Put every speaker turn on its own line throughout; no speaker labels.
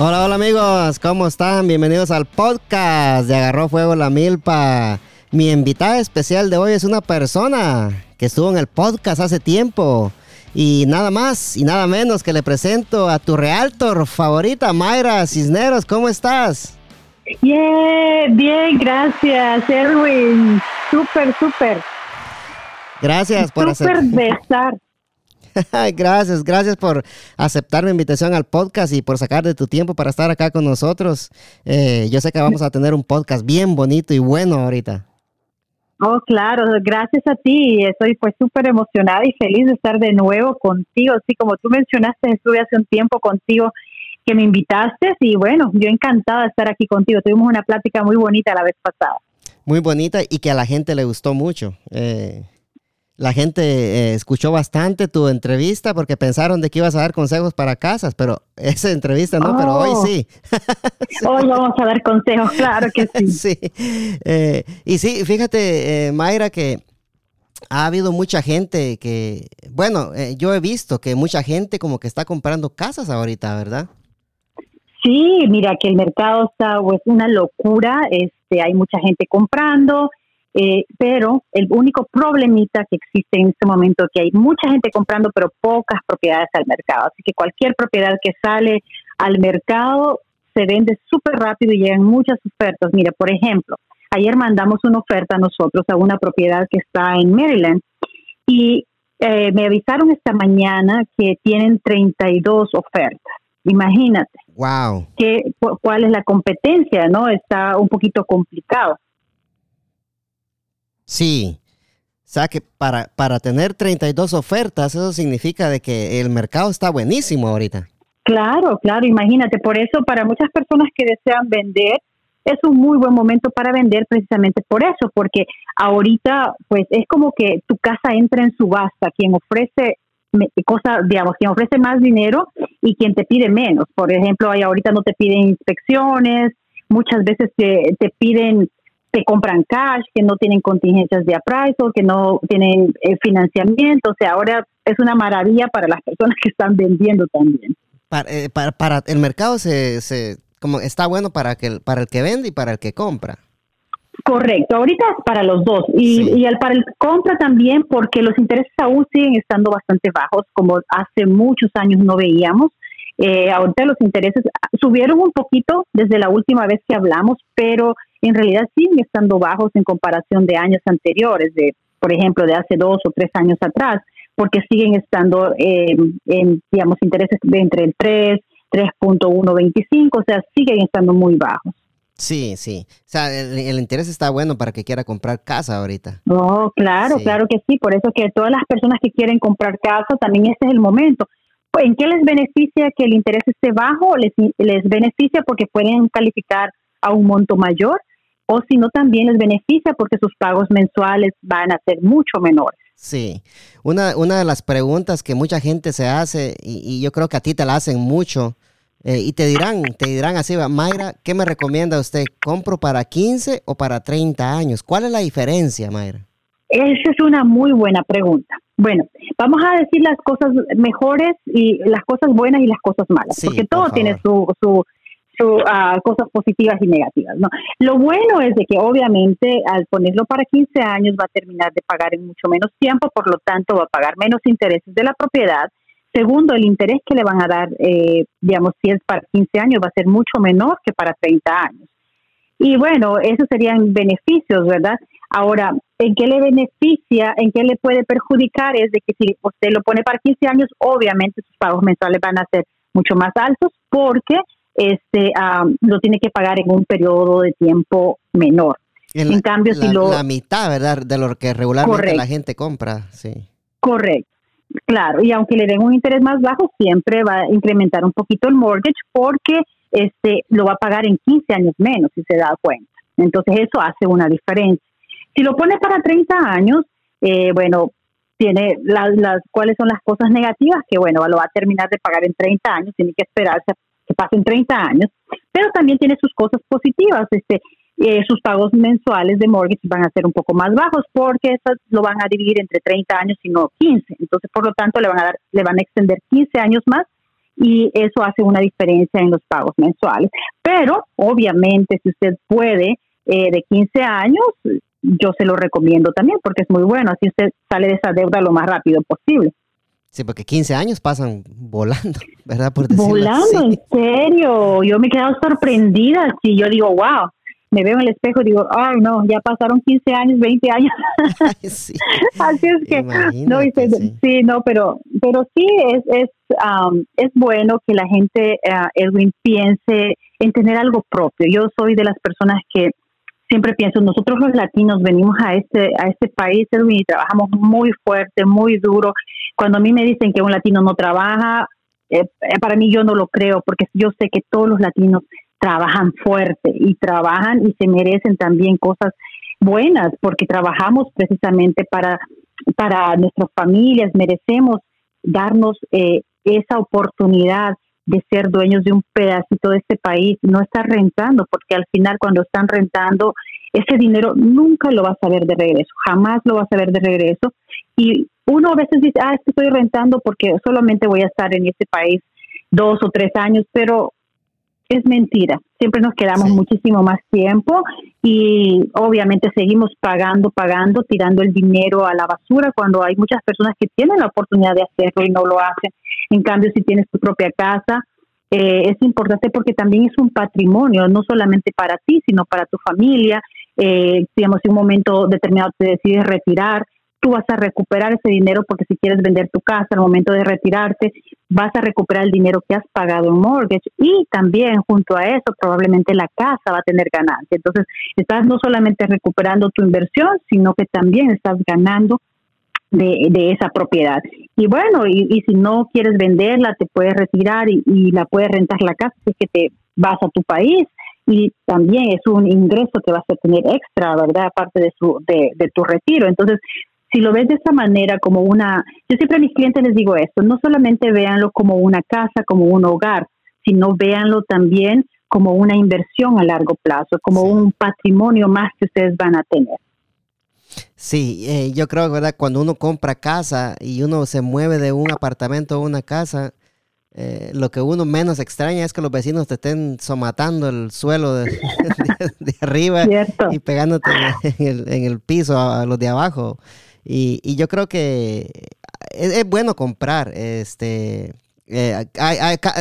Hola, hola amigos, ¿cómo están? Bienvenidos al podcast de Agarró Fuego la Milpa. Mi invitada especial de hoy es una persona que estuvo en el podcast hace tiempo. Y nada más y nada menos que le presento a tu realtor favorita, Mayra Cisneros. ¿Cómo estás?
Bien, bien, gracias, Erwin. Súper, súper.
Gracias por
Súper de estar.
gracias, gracias por aceptar mi invitación al podcast y por sacar de tu tiempo para estar acá con nosotros. Eh, yo sé que vamos a tener un podcast bien bonito y bueno ahorita.
Oh, claro, gracias a ti. Estoy pues súper emocionada y feliz de estar de nuevo contigo. Sí, como tú mencionaste, estuve hace un tiempo contigo que me invitaste y bueno, yo encantada de estar aquí contigo. Tuvimos una plática muy bonita la vez pasada.
Muy bonita y que a la gente le gustó mucho. Eh, la gente eh, escuchó bastante tu entrevista porque pensaron de que ibas a dar consejos para casas, pero esa entrevista no, pero hoy
Oh.
sí.
Hoy vamos a dar consejos, claro que sí.
sí. Eh, y sí, fíjate, eh, Mayra, que ha habido mucha gente que, bueno, eh, yo he visto que mucha gente como que está comprando casas ahorita, ¿verdad?
Sí, mira que el mercado está pues una locura, este, hay mucha gente comprando, eh, pero el único problemita que existe en este momento es que hay mucha gente comprando, pero pocas propiedades al mercado. Así que cualquier propiedad que sale al mercado se vende súper rápido y llegan muchas ofertas. Mira, por ejemplo, ayer mandamos una oferta nosotros a una propiedad que está en Maryland y eh, me avisaron esta mañana que tienen 32 ofertas. Imagínate
Wow.
que, cu- cuál es la competencia, ¿no? Está un poquito complicado.
Sí. O sea que para, para tener 32 ofertas, eso significa de que el mercado está buenísimo ahorita.
Claro, claro, imagínate. Por eso, para muchas personas que desean vender, es un muy buen momento para vender precisamente por eso, porque ahorita, pues, es como que tu casa entra en subasta. Quien ofrece cosas, digamos, quien ofrece más dinero y quien te pide menos. Por ejemplo, ahí ahorita no te piden inspecciones, muchas veces te, te piden, te compran cash, que no tienen contingencias de appraisal, que no tienen eh, financiamiento. O sea, ahora es una maravilla para las personas que están vendiendo también.
Para, eh, para, para- el mercado se, se como está bueno para que el- para el que vende y para el que compra.
Correcto, ahorita es para los dos y,
Sí.
y al para el compra también porque los intereses aún siguen estando bastante bajos como hace muchos años no veíamos. Eh, ahorita los intereses subieron un poquito desde la última vez que hablamos, pero en realidad siguen estando bajos en comparación de años anteriores, de por ejemplo de hace dos o tres años atrás, porque siguen estando eh, en digamos intereses de entre el 3, 3.125, o sea, siguen estando muy bajos.
Sí, sí. O sea, el, el interés está bueno para que quiera comprar casa ahorita.
Oh, claro,
Sí.
claro que sí. Por eso que todas las personas que quieren comprar casa, también este es el momento. Pues, ¿En qué les beneficia que el interés esté bajo? Les, les beneficia porque pueden calificar a un monto mayor o si no también les beneficia porque sus pagos mensuales van a ser mucho menores.
Sí. Una, una de las preguntas que mucha gente se hace, y, y yo creo que a ti te la hacen mucho, eh, y te dirán, te dirán así, va, Mayra, ¿qué me recomienda usted? ¿Compro para 15 o para 30 años? ¿Cuál es la diferencia, Mayra?
Esa es una muy buena pregunta. Bueno, vamos a decir las cosas mejores y las cosas buenas y las cosas malas,
Sí,
porque
por
todo tiene su, su, su, ah, cosas positivas y negativas. ¿no? Lo bueno es de que obviamente al ponerlo para 15 años va a terminar de pagar en mucho menos tiempo, por lo tanto va a pagar menos intereses de la propiedad. Segundo, el interés que le van a dar, eh, digamos, si es para 15 años, va a ser mucho menor que para 30 años. Y bueno, esos serían beneficios, ¿verdad? Ahora, ¿en qué le beneficia, en qué le puede perjudicar? Es de que si usted lo pone para 15 años, obviamente sus pagos mensuales van a ser mucho más altos porque este ah, lo tiene que pagar en un periodo de tiempo menor.
En,
En cambio, si
la,
lo-
la mitad, ¿verdad? De lo que regularmente
Correcto.
la gente compra, sí.
Correcto. Claro, y aunque le den un interés más bajo, siempre va a incrementar un poquito el mortgage porque este lo va a pagar en 15 años menos, si se da cuenta. Entonces eso hace una diferencia. Si lo pone para 30 años, eh, bueno, tiene las, las cuáles son las cosas negativas que bueno, lo va a terminar de pagar en 30 años, tiene que esperarse a que pasen 30 años, pero también tiene sus cosas positivas, este eh, sus pagos mensuales de mortgage van a ser un poco más bajos porque esas lo van a dividir entre 30 años y no 15. Entonces, por lo tanto, le van a dar, le van a extender 15 años más y eso hace una diferencia en los pagos mensuales. Pero obviamente si usted puede eh, de 15 años, yo se lo recomiendo también porque es muy bueno, así usted sale de esa deuda lo más rápido posible.
Sí, porque 15 años pasan volando, ¿verdad?
volando, en serio. Yo me he quedado sorprendida. Si yo digo, wow, me veo en el espejo y digo, ay, no, ya pasaron 15 años, 20 años. Así es que, no, sí. no, pero, pero sí es, es, es bueno que la gente, uh, Edwin, piense en tener algo propio. Yo soy de las personas que siempre pienso, nosotros los latinos venimos a este, a este país, y trabajamos muy fuerte, muy duro. Cuando a mí me dicen que un latino no trabaja, eh, eh, para mí yo no lo creo, porque yo sé que todos los latinos trabajan fuerte y trabajan y se merecen también cosas buenas, porque trabajamos precisamente para, para nuestras familias, merecemos darnos eh, esa oportunidad de ser dueños de un pedacito de este país, no estar rentando, porque al final cuando están rentando, ese dinero nunca lo vas a ver de regreso, jamás lo vas a ver de regreso. Y uno a veces dice, ah, es que estoy rentando porque solamente voy a estar en este país dos o tres años, pero es mentira. Siempre nos quedamos muchísimo más tiempo y obviamente seguimos pagando, pagando, tirando el dinero a la basura cuando hay muchas personas que tienen la oportunidad de hacerlo y no lo hacen. En cambio, si tienes tu propia casa, eh, es importante porque también es un patrimonio, no solamente para ti, sino para tu familia. Eh, digamos, si un momento determinado te decides retirar, tú vas a recuperar ese dinero porque si quieres vender tu casa al momento de retirarte, vas a recuperar el dinero que has pagado en mortgage y también junto a eso probablemente la casa va a tener ganancia. Entonces, estás no solamente recuperando tu inversión, sino que también estás ganando de, esa propiedad. Y bueno, y, si no quieres venderla, te puedes retirar y, la puedes rentar la casa, si es que te vas a tu país y también es un ingreso que vas a tener extra, ¿verdad? Aparte de, su, de, de tu retiro. Entonces, si lo ves de esa manera, como una, yo siempre a mis clientes les digo esto, no solamente véanlo como una casa, como un hogar, sino véanlo también como una inversión a largo plazo, como un patrimonio más que ustedes van a tener.
Sí, eh, yo creo, ¿verdad? Cuando uno compra casa y uno se mueve de un apartamento a una casa, eh, lo que uno menos extraña es que los vecinos te estén somatando el suelo de, arriba y pegándote en el, en el, piso a los de abajo. Y, yo creo que es, bueno comprar. Este, eh,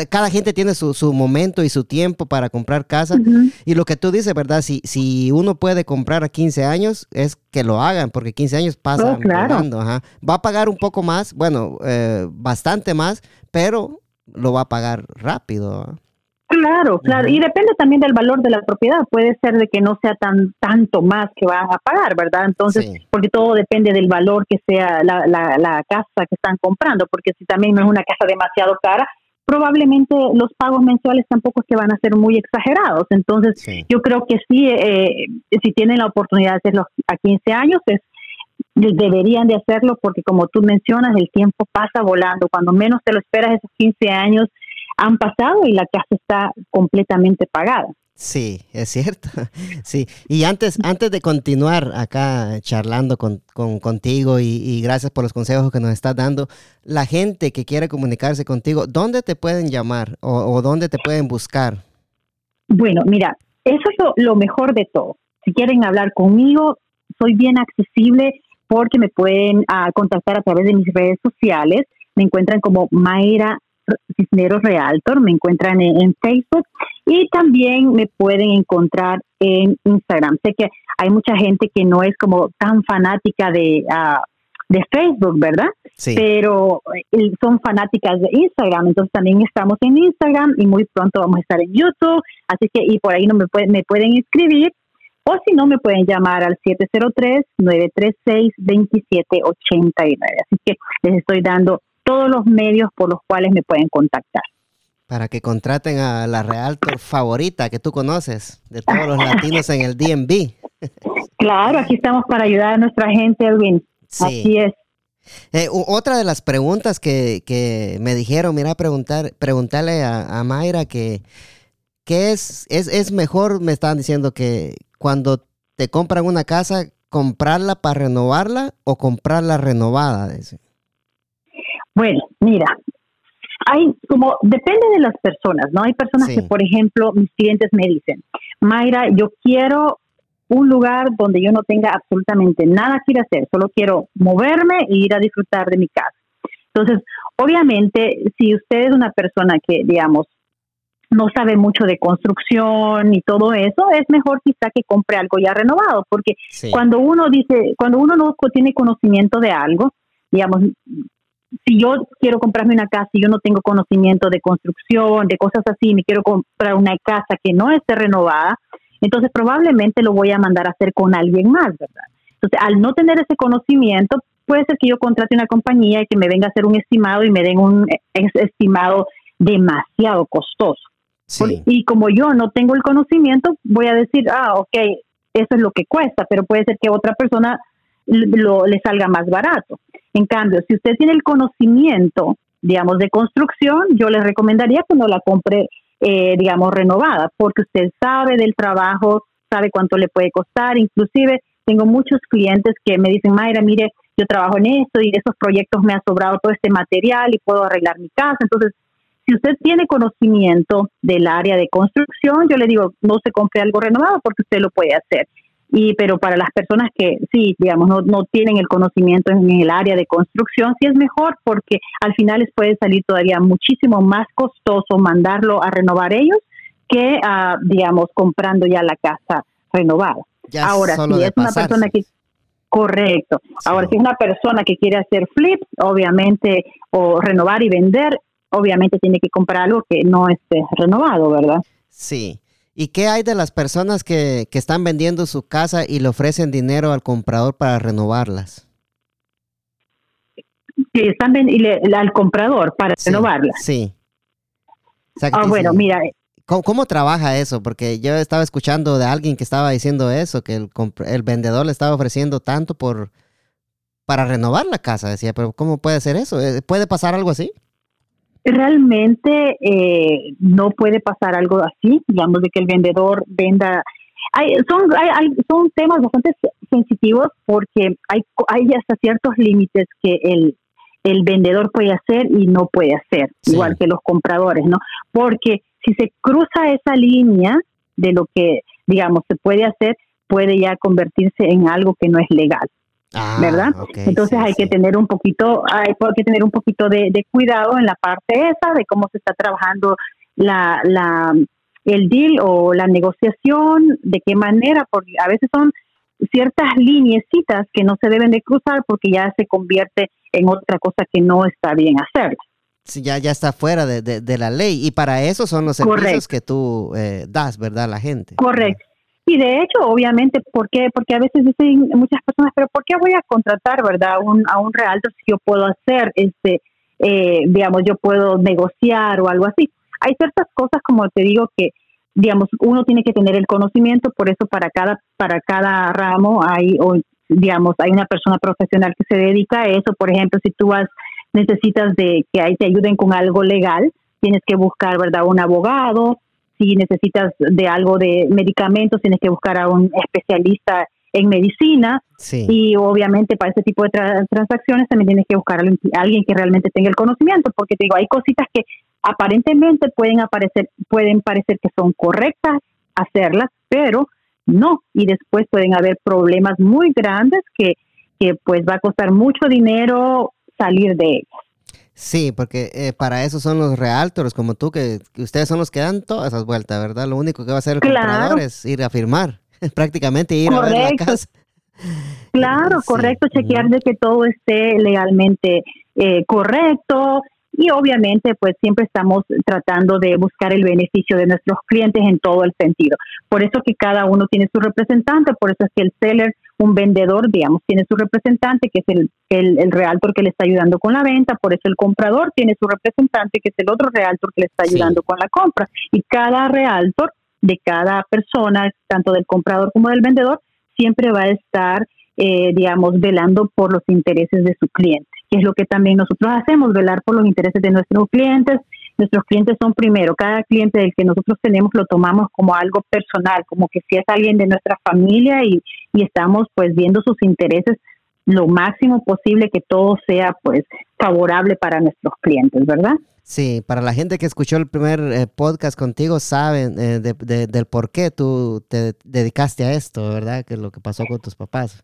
cada gente tiene su, momento y su tiempo para comprar casa. Y lo que tú dices, ¿verdad? Si, si uno puede comprar a 15 años, es que lo hagan, porque 15 años pasan oh, Va a pagar un poco más, bueno, eh, bastante más, pero lo va a pagar rápido.
Claro, claro, y depende también del valor de la propiedad. Puede ser de que no sea tan tanto más que van a pagar, ¿verdad? Entonces, porque todo depende del valor que sea la, la, casa que están comprando, porque si también no es una casa demasiado cara, probablemente los pagos mensuales tampoco es que van a ser muy exagerados. Entonces, yo creo que sí, eh, si tienen la oportunidad de hacerlo a 15 años, es deberían de hacerlo porque como tú mencionas, el tiempo pasa volando. Cuando menos te lo esperas, esos 15 años han pasado y la casa está completamente pagada.
Sí, es cierto. Sí, y antes, antes de continuar acá charlando con, contigo y, gracias por los consejos que nos estás dando, la gente que quiere comunicarse contigo, ¿dónde te pueden llamar o, dónde te pueden buscar?
Bueno, mira, eso es lo, mejor de todo. Si quieren hablar conmigo, soy bien accesible porque me pueden ah, contactar a través de mis redes sociales. Me encuentran como Mayra Cisneros Realtor, me encuentran en, Facebook y también me pueden encontrar en Instagram. Sé que hay mucha gente que no es como tan fanática de, ah, de Facebook, ¿verdad? Sí. Pero eh, son fanáticas de Instagram, entonces también estamos en Instagram y muy pronto vamos a estar en YouTube, así que y por ahí no me, me pueden escribir o si no me pueden llamar al 703-936-2789. Así que les estoy dando todos los medios por los cuales me pueden contactar.
Para que contraten a la realtor favorita que tú conoces de todos los latinos en el DMV.
Claro, aquí estamos para ayudar a nuestra gente, Edwin. Así es.
Eh, otra de las preguntas que, me dijeron, mira, preguntar, preguntarle a, Mayra que, que es, es, es mejor, me estaban diciendo que cuando te compran una casa, comprarla para renovarla o comprarla renovada.
Bueno, mira, hay como, depende de las personas, ¿no? Hay personas que, por ejemplo, mis clientes me dicen, Mayra, yo quiero un lugar donde yo no tenga absolutamente nada que ir a hacer, solo quiero moverme e ir a disfrutar de mi casa. Entonces, obviamente, si usted es una persona que, digamos, no sabe mucho de construcción y todo eso, es mejor quizá que compre algo ya renovado, porque cuando uno dice, cuando uno no tiene conocimiento de algo, digamos, si yo quiero comprarme una casa y yo no tengo conocimiento de construcción, de cosas así, me quiero comprar una casa que no esté renovada, entonces probablemente lo voy a mandar a hacer con alguien más, ¿verdad? Entonces, al no tener ese conocimiento, puede ser que yo contrate una compañía y que me venga a hacer un estimado y me den un estimado demasiado costoso. Y como yo no tengo el conocimiento, voy a decir, ah, ok, eso es lo que cuesta, pero puede ser que otra persona lo, le salga más barato. En cambio, si usted tiene el conocimiento, digamos, de construcción, yo le recomendaría que no la compre, eh, digamos, renovada, porque usted sabe del trabajo, sabe cuánto le puede costar, inclusive tengo muchos clientes que me dicen, Mayra, mire, yo trabajo en esto y de esos proyectos me ha sobrado todo este material y puedo arreglar mi casa. Entonces, si usted tiene conocimiento del área de construcción, yo le digo, no se compre algo renovado porque usted lo puede hacer. Y, pero para las personas que sí, digamos, no, no tienen el conocimiento en el área de construcción, sí es mejor porque al final les puede salir todavía muchísimo más costoso mandarlo a renovar ellos que, uh, digamos, comprando ya la casa renovada. Ahora, si es una persona que... Correcto. Ahora, si es una persona que quiere hacer flip, obviamente, o renovar y vender, obviamente tiene que comprar algo que no esté renovado, ¿verdad?
Sí. ¿Y qué hay de las personas que, que están vendiendo su casa y le ofrecen dinero al comprador para renovarlas?
Sí, están vendiendo al comprador para renovarlas.
Sí.
ah, bueno, mira.
¿Cómo, trabaja eso? Porque yo estaba escuchando de alguien que estaba diciendo eso, que el, el vendedor le estaba ofreciendo tanto por para renovar la casa. Decía, pero ¿cómo puede ser eso? Eh, ¿Puede pasar algo así?
Realmente eh, no puede pasar algo así, digamos, de que el vendedor venda. Hay, son, hay, son temas bastante sensitivos porque hay, hay hasta ciertos límites que el, el vendedor puede hacer y no puede hacer, igual que los compradores, ¿no? Porque si se cruza esa línea de lo que, digamos, se puede hacer, puede ya convertirse en algo que no es legal. Ah, ¿verdad? Entonces hay que tener un poquito, hay que tener un poquito de, cuidado en la parte esa de cómo se está trabajando la, la, el deal o la negociación, de qué manera, porque a veces son ciertas lineecitas que no se deben de cruzar porque ya se convierte en otra cosa que no está bien hacer.
Sí, ya, ya está fuera de, de, la ley y para eso son los servicios que tú eh, das, ¿verdad? A la gente.
Correcto. Y de hecho, obviamente, ¿por qué? Porque a veces dicen muchas personas, pero ¿por qué voy a contratar, verdad, un, a un realtor si yo puedo hacer, este, eh, digamos, yo puedo negociar o algo así? Hay ciertas cosas, como te digo, que, digamos, uno tiene que tener el conocimiento, por eso para cada, para cada ramo hay, o, digamos, hay una persona profesional que se dedica a eso. Por ejemplo, si tú vas, necesitas de que ahí te ayuden con algo legal, tienes que buscar, ¿verdad?, un abogado, si necesitas de algo de medicamentos, tienes que buscar a un especialista en medicina. Y obviamente para ese tipo de transacciones también tienes que buscar a alguien que realmente tenga el conocimiento, porque te digo, hay cositas que aparentemente pueden aparecer, pueden parecer que son correctas hacerlas, pero no, y después pueden haber problemas muy grandes que, que pues va a costar mucho dinero salir de ellas.
Sí, porque eh, para eso son los realtors como tú, que, ustedes son los que dan todas esas vueltas, ¿verdad? Lo único que va a hacer el comprador es ir a firmar, prácticamente ir a ver la casa.
Claro, correcto, chequear de que todo esté legalmente eh, correcto, y obviamente pues siempre estamos tratando de buscar el beneficio de nuestros clientes en todo el sentido. Por eso que cada uno tiene su representante, por eso es que el seller, un vendedor, digamos, tiene su representante, que es el, el, el realtor que le está ayudando con la venta, por eso el comprador tiene su representante, que es el otro realtor que le está ayudando con la compra. Y cada realtor de cada persona, tanto del comprador como del vendedor, siempre va a estar, eh, digamos, velando por los intereses de su cliente que es lo que también nosotros hacemos, velar por los intereses de nuestros clientes. Nuestros clientes son primero, cada cliente del que nosotros tenemos lo tomamos como algo personal, como que si es alguien de nuestra familia y, y estamos pues viendo sus intereses lo máximo posible que todo sea pues favorable para nuestros clientes, ¿verdad?
Sí, para la gente que escuchó el primer eh, podcast contigo, saben eh, del por qué tú te dedicaste a esto, ¿verdad? Que es lo que pasó con tus papás.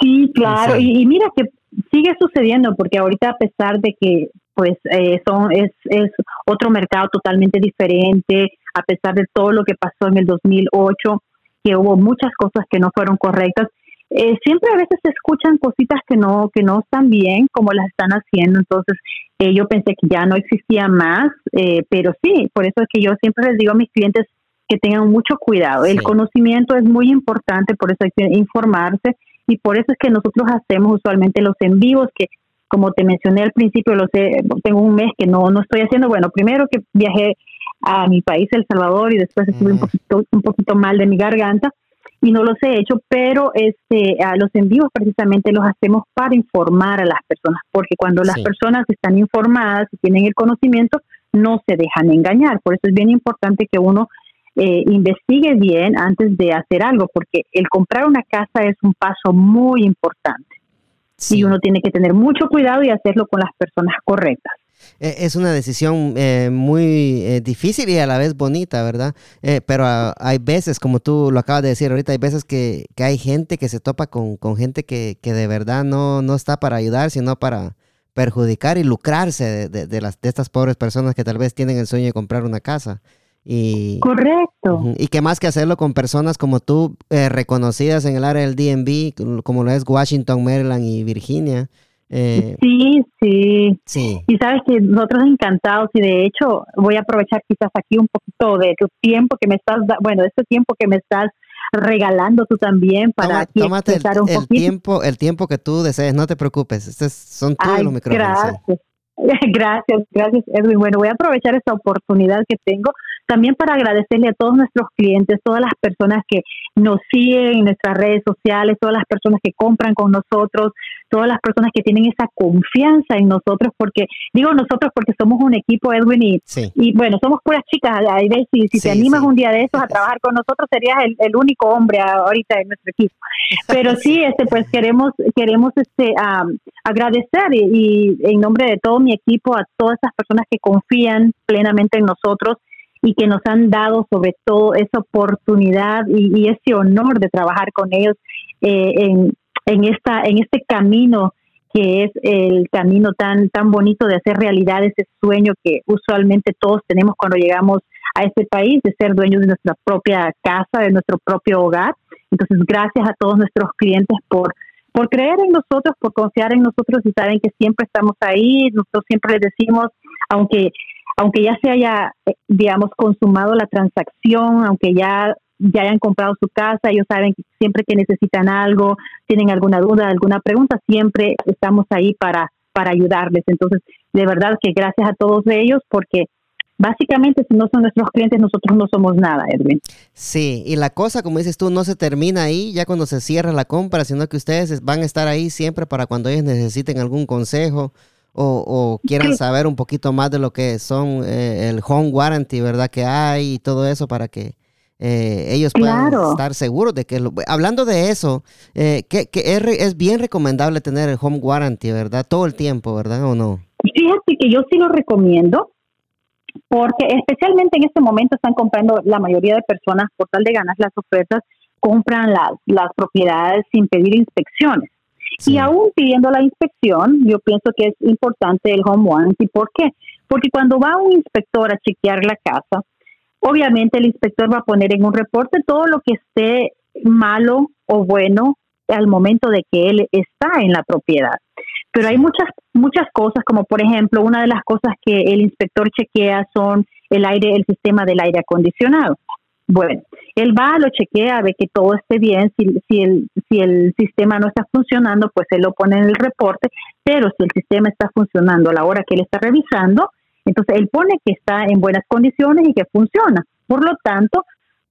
Sí, claro. Y, mira que sigue sucediendo porque ahorita a pesar de que pues eh, son es, es otro mercado totalmente diferente, a pesar de todo lo que pasó en el 2008, que hubo muchas cosas que no fueron correctas, eh, siempre a veces se escuchan cositas que no que no están bien como las están haciendo. Entonces eh, yo pensé que ya no existía más eh, pero sí por eso es que yo siempre les digo a mis clientes que tengan mucho cuidado. El conocimiento es muy importante por eso hay que informarse y por eso es que nosotros hacemos usualmente los en vivos que como te mencioné al principio lo sé tengo un mes que no no estoy haciendo. Bueno primero que viajé a mi país El Salvador y después estuve un poquito un poquito mal de mi garganta y no los he hecho, pero este, a los envíos precisamente los hacemos para informar a las personas, porque cuando las personas están informadas y tienen el conocimiento, no se dejan engañar. Por eso es bien importante que uno eh, investigue bien antes de hacer algo, porque el comprar una casa es un paso muy importante. Y uno tiene que tener mucho cuidado y hacerlo con las personas correctas.
E, es una decisión eh, muy eh, difícil y a la vez bonita, ¿verdad? Eh, pero ah, hay veces, como tú lo acabas de decir ahorita, hay veces que, hay gente que se topa con, gente que, de verdad no, no está para ayudar, sino para perjudicar y lucrarse de, las, de estas pobres personas que tal vez tienen el sueño de comprar una casa. Y,
Correcto.
y qué más que hacerlo con personas como tú, reconocidas en el área del DMV, como lo es Washington, Maryland y Virginia,
eh, sí, sí, Y sabes que nosotros encantados y de hecho voy a aprovechar quizás aquí un poquito de tu tiempo que me estás, bueno, de este tiempo que me estás regalando tú también para aquí
un el, tiempo, el tiempo que tú desees, no te preocupes, estos son todos los micrófonos.
Gracias. Gracias, gracias Edwin. Bueno, voy a aprovechar esta oportunidad que tengo también para agradecerle a todos nuestros clientes, todas las personas que nos siguen en nuestras redes sociales, todas las personas que compran con nosotros, todas las personas que tienen esa confianza en nosotros, porque digo nosotros porque somos un equipo, Edwin, y, y bueno, somos puras chicas. Ves, si, si te animas un día de estos a trabajar con nosotros, serías el, único hombre ahorita en nuestro equipo. Pero sí, este, pues queremos queremos este agradecer y, y en nombre de todo mi equipo a todas esas personas que confían plenamente en nosotros y que nos han dado sobre todo esa oportunidad y, ese honor de trabajar con ellos eh, en, en, esta, en este camino que es el camino tan, tan bonito de hacer realidad ese sueño que usualmente todos tenemos cuando llegamos a este país, de ser dueños de nuestra propia casa, de nuestro propio hogar. Entonces, gracias a todos nuestros clientes por, por creer en nosotros, por confiar en nosotros y saben que siempre estamos ahí. Nosotros siempre les decimos, aunque aunque ya se haya, eh, digamos, consumado la transacción, aunque ya, ya hayan comprado su casa, ellos saben que siempre que necesitan algo, tienen alguna duda, alguna pregunta, siempre estamos ahí para, para ayudarles. Entonces, de verdad que gracias a todos ellos porque básicamente si no son nuestros clientes, nosotros no somos nada, Edwin.
Sí, y la cosa, como dices tú, no se termina ahí ya cuando se cierra la compra, sino que ustedes van a estar ahí siempre para cuando ellos necesiten algún consejo o, quieran saber un poquito más de lo que son eh, el home warranty, ¿verdad? Que hay y todo eso para que eh, ellos puedan estar seguros de que... Lo, hablando de eso, eh, que, es, es, bien recomendable tener el home warranty, ¿verdad? Todo el tiempo, ¿verdad? ¿O no?
Fíjate que yo sí lo recomiendo porque especialmente en este momento están comprando la mayoría de personas por tal de ganar las ofertas, compran las, las propiedades sin pedir inspecciones. Y aún pidiendo la inspección, yo pienso que es importante el home warranty. ¿Por qué? Porque cuando va un inspector a chequear la casa, obviamente el inspector va a poner en un reporte todo lo que esté malo o bueno al momento de que él está en la propiedad. Pero hay muchas muchas cosas, como por ejemplo, una de las cosas que el inspector chequea son el aire, el sistema del aire acondicionado. Bueno, él va, lo chequea, ve que todo esté bien. Si, si, el, si el sistema no está funcionando, pues él lo pone en el reporte. Pero si el sistema está funcionando a la hora que él está revisando, entonces él pone que está en buenas condiciones y que funciona. Por lo tanto,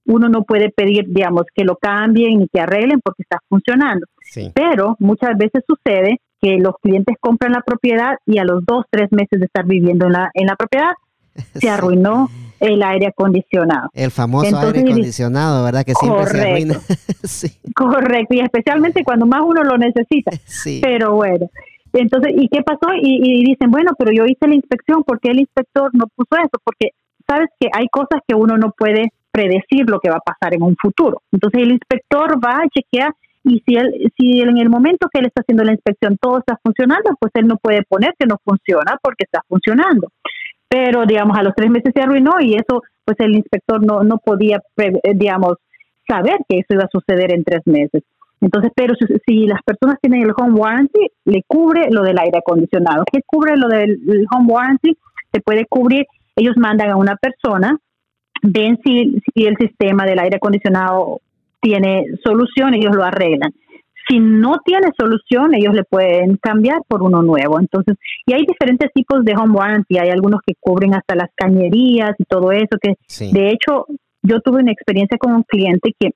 uno no puede pedir, digamos, que lo cambien ni que arreglen porque está funcionando. Pero muchas veces sucede que los clientes compran la propiedad y a los dos, tres meses de estar viviendo en la, en la propiedad, se arruinó el aire acondicionado.
El famoso aire acondicionado, ¿verdad? Que siempre
correcto,
se arruina.
sí. Correcto, y especialmente cuando más uno lo necesita.
Sí.
Pero bueno, entonces, ¿y qué pasó? Y, dicen, bueno, pero yo hice la inspección, ¿por qué el inspector no puso eso? Porque sabes que hay cosas que uno no puede predecir lo que va a pasar en un futuro. Entonces el inspector va a chequear y si él, si en el momento que él está haciendo la inspección todo está funcionando, pues él no puede poner que no funciona porque está funcionando. Pero, digamos, a los tres meses se arruinó y eso, pues el inspector no, no podía, digamos, saber que eso iba a suceder en tres meses. Entonces, pero si, las personas tienen el home warranty, le cubre lo del aire acondicionado. ¿Qué cubre lo del home warranty? Se puede cubrir, ellos mandan a una persona, ven si, si el sistema del aire acondicionado tiene solución, ellos lo arreglan. Si no tiene solución, ellos le pueden cambiar por uno nuevo. Entonces, y hay diferentes tipos de home warranty. Hay algunos que cubren hasta las cañerías y todo eso. Que de hecho, yo tuve una experiencia con un cliente que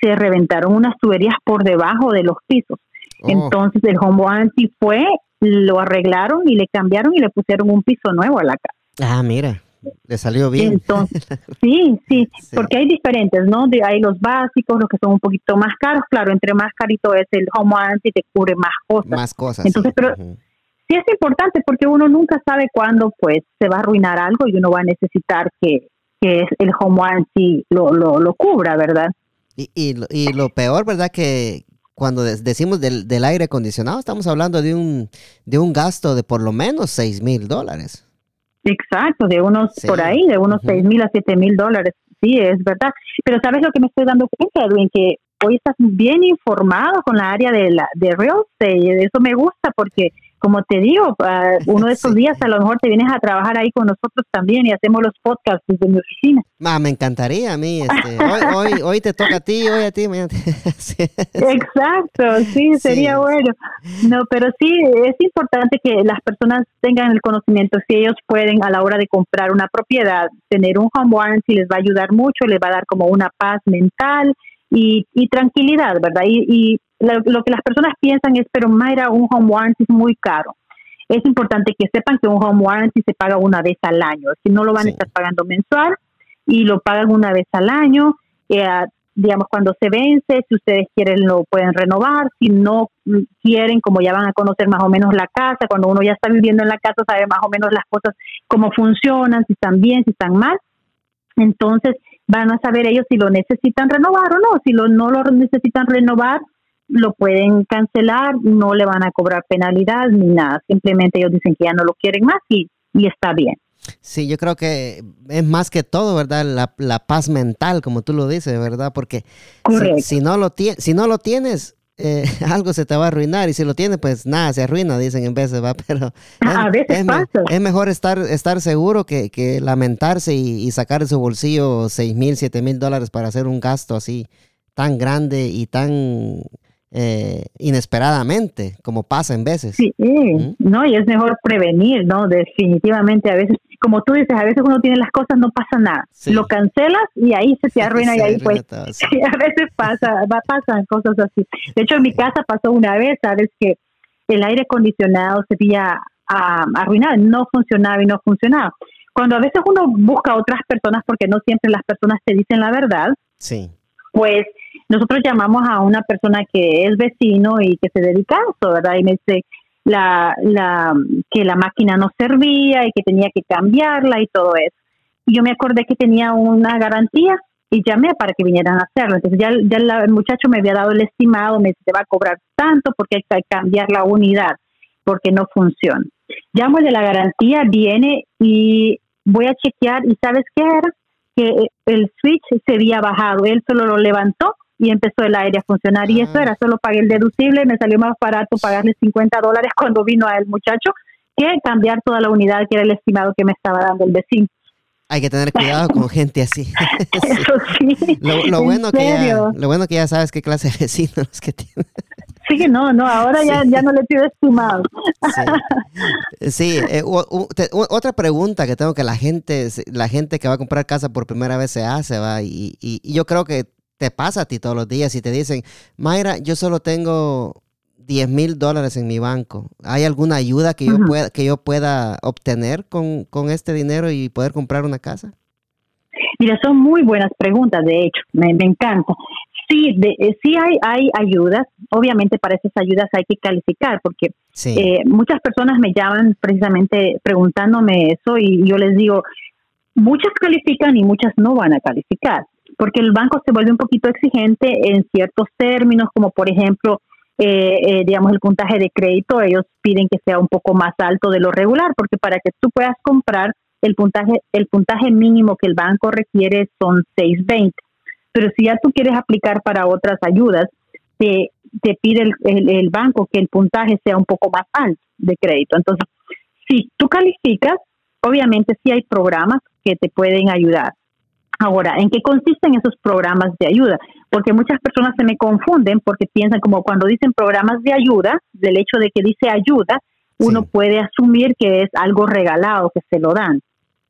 se reventaron unas tuberías por debajo de los pisos. Oh. Entonces el home warranty fue, lo arreglaron y le cambiaron y le pusieron un piso nuevo a la casa.
Ah, mira, le salió bien.
Entonces, sí, sí, porque hay diferentes, ¿no? hay los básicos, los que son un poquito más caros, claro, entre más carito es el home warranty, te cubre más cosas.
Más cosas.
Entonces, pero sí es importante porque uno nunca sabe cuándo pues se va a arruinar algo y uno va a necesitar que, que el home warranty lo, lo, lo cubra, ¿verdad?
Y, y, y lo peor, ¿verdad? Que cuando decimos del, del, aire acondicionado, estamos hablando de un, de un gasto de por lo menos 6 mil dólares.
Exacto, de unos por ahí, de unos seis mil a 7 mil dólares. Sí, es verdad. Pero ¿sabes lo que me estoy dando cuenta, Edwin? Que hoy estás bien informado con la área de, la, de real estate. Eso me gusta porque como te digo, uh, uno de estos días a lo mejor te vienes a trabajar ahí con nosotros también y hacemos los podcasts desde mi oficina.
Ma, me encantaría a mí. Este, hoy, hoy, hoy, te toca a ti, hoy a ti.
Exacto, sí, sería bueno. No, pero sí, es importante que las personas tengan el conocimiento, si ellos pueden a la hora de comprar una propiedad, tener un home warranty les va a ayudar mucho, les va a dar como una paz mental y, y tranquilidad, ¿verdad? Y, y lo, que las personas piensan es, pero Mayra, un home warranty es muy caro. Es importante que sepan que un home warranty se paga una vez al año, si no lo van a estar pagando mensual y lo pagan una vez al año. Eh, digamos, cuando se vence, si ustedes quieren lo pueden renovar, si no quieren, como ya van a conocer más o menos la casa, cuando uno ya está viviendo en la casa, sabe más o menos las cosas, cómo funcionan, si están bien, si están mal. Entonces van a saber ellos si lo necesitan renovar o no. Si lo, no lo necesitan renovar, lo pueden cancelar, no le van a cobrar penalidad ni nada, simplemente ellos dicen que ya no lo quieren más y, y está bien.
Sí, yo creo que es más que todo, ¿verdad? La, la paz mental, como tú lo dices, ¿verdad? Porque si, no lo si no lo tienes, eh, algo se te va a arruinar y si lo tienes, pues nada, se arruina, dicen en veces, ¿va? Pero
a veces
es,
pasa.
es, mejor estar, estar seguro que, que lamentarse y, y, sacar de su bolsillo seis mil, siete mil dólares para hacer un gasto así tan grande y tan eh, inesperadamente, como pasa en veces.
Sí, no, y es mejor prevenir, ¿no? Definitivamente, a veces, como tú dices, a veces uno tiene las cosas, no pasa nada. Lo cancelas y ahí se te arruina y ahí pues, a veces pasa, va, pasan cosas así. De hecho, en mi casa pasó una vez, sabes que el aire acondicionado se había uh, arruinado, no funcionaba y no funcionaba. Cuando a veces uno busca a otras personas, porque no siempre las personas te dicen la verdad,
sí.
pues nosotros llamamos a una persona que es vecino y que se dedica a eso, ¿verdad? Y me dice la, la, que la máquina no servía y que tenía que cambiarla y todo eso. Y yo me acordé que tenía una garantía y llamé para que vinieran a hacerlo. Entonces ya, ya el muchacho me había dado el estimado, me dice, te va a cobrar tanto porque hay que cambiar la unidad, porque no funciona. Llamo el de la garantía, viene y voy a chequear y ¿sabes qué era? Que el switch se había bajado, él solo lo levantó y empezó el aire a funcionar. Y eso ah. era, solo pagué el deducible, me salió más barato pagarle 50 dólares cuando vino a el muchacho que cambiar toda la unidad que era el estimado que me estaba dando el vecino.
Hay que tener cuidado con gente así.
Eso sí.
Lo, bueno que ya, lo bueno que ya sabes qué clase de vecinos que tiene.
Sí, no, no, ahora ya, ya no le pido estimado.
Sí, eh, otra pregunta que tengo que la gente, la gente que va a comprar casa por primera vez se hace, va, y, y yo creo que te pasa a ti todos los días y te dicen, Mayra, yo solo tengo 10 mil dólares en mi banco. ¿Hay alguna ayuda que yo, pueda, que yo pueda obtener con, con, este dinero y poder comprar una casa?
Mira, son muy buenas preguntas, de hecho, me, encanta. Sí, de, eh, sí hay, hay ayudas. Obviamente para esas ayudas hay que calificar porque eh, muchas personas me llaman precisamente preguntándome eso y yo les digo, muchas califican y muchas no van a calificar porque el banco se vuelve un poquito exigente en ciertos términos, como por ejemplo, eh, digamos, el puntaje de crédito. Ellos piden que sea un poco más alto de lo regular porque para que tú puedas comprar el puntaje, el puntaje mínimo que el banco requiere son 620. Pero si ya tú quieres aplicar para otras ayudas, te, te pide el, el, banco que el puntaje sea un poco más alto de crédito. Entonces, si tú calificas, obviamente sí hay programas que te pueden ayudar. Ahora, ¿en qué consisten esos programas de ayuda? Porque muchas personas se me confunden porque piensan como cuando dicen programas de ayuda, del hecho de que dice ayuda, uno puede asumir que es algo regalado, que se lo dan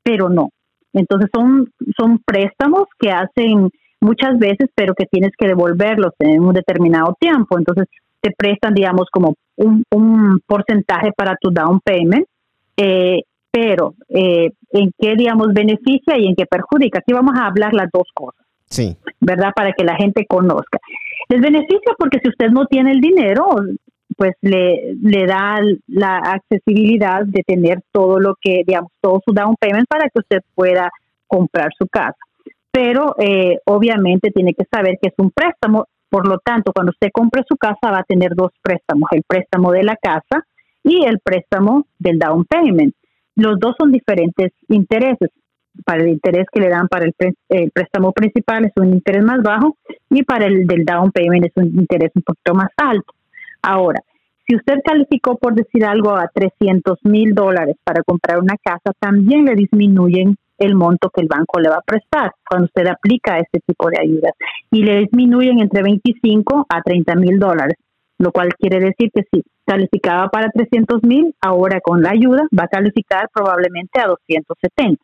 pero no. Entonces son, son préstamos que hacen muchas veces, pero que tienes que devolverlos en un determinado tiempo. Entonces te prestan, digamos, como un, un porcentaje para tu down payment, eh, pero eh, en qué, digamos, beneficia y en qué perjudica. Aquí vamos a hablar las dos cosas.
Sí.
¿Verdad? Para que la gente conozca. Les beneficia porque si usted no tiene el dinero, pues le, le da la accesibilidad de tener todo lo que, digamos, todo su down payment para que usted pueda comprar su casa. Pero eh, obviamente tiene que saber que es un préstamo, por lo tanto, cuando usted compre su casa va a tener dos préstamos, el préstamo de la casa y el préstamo del down payment. Los dos son diferentes intereses. Para el interés que le dan para el, préstamo principal es un interés más bajo y para el del down payment es un interés un poquito más alto. Ahora, si usted calificó por decir algo a 300 mil dólares para comprar una casa, también le disminuyen el monto que el banco le va a prestar cuando usted aplica este tipo de ayudas y le disminuyen entre 25 a 30 mil dólares, lo cual quiere decir que si calificaba para 300 mil, ahora con la ayuda va a calificar probablemente a 270.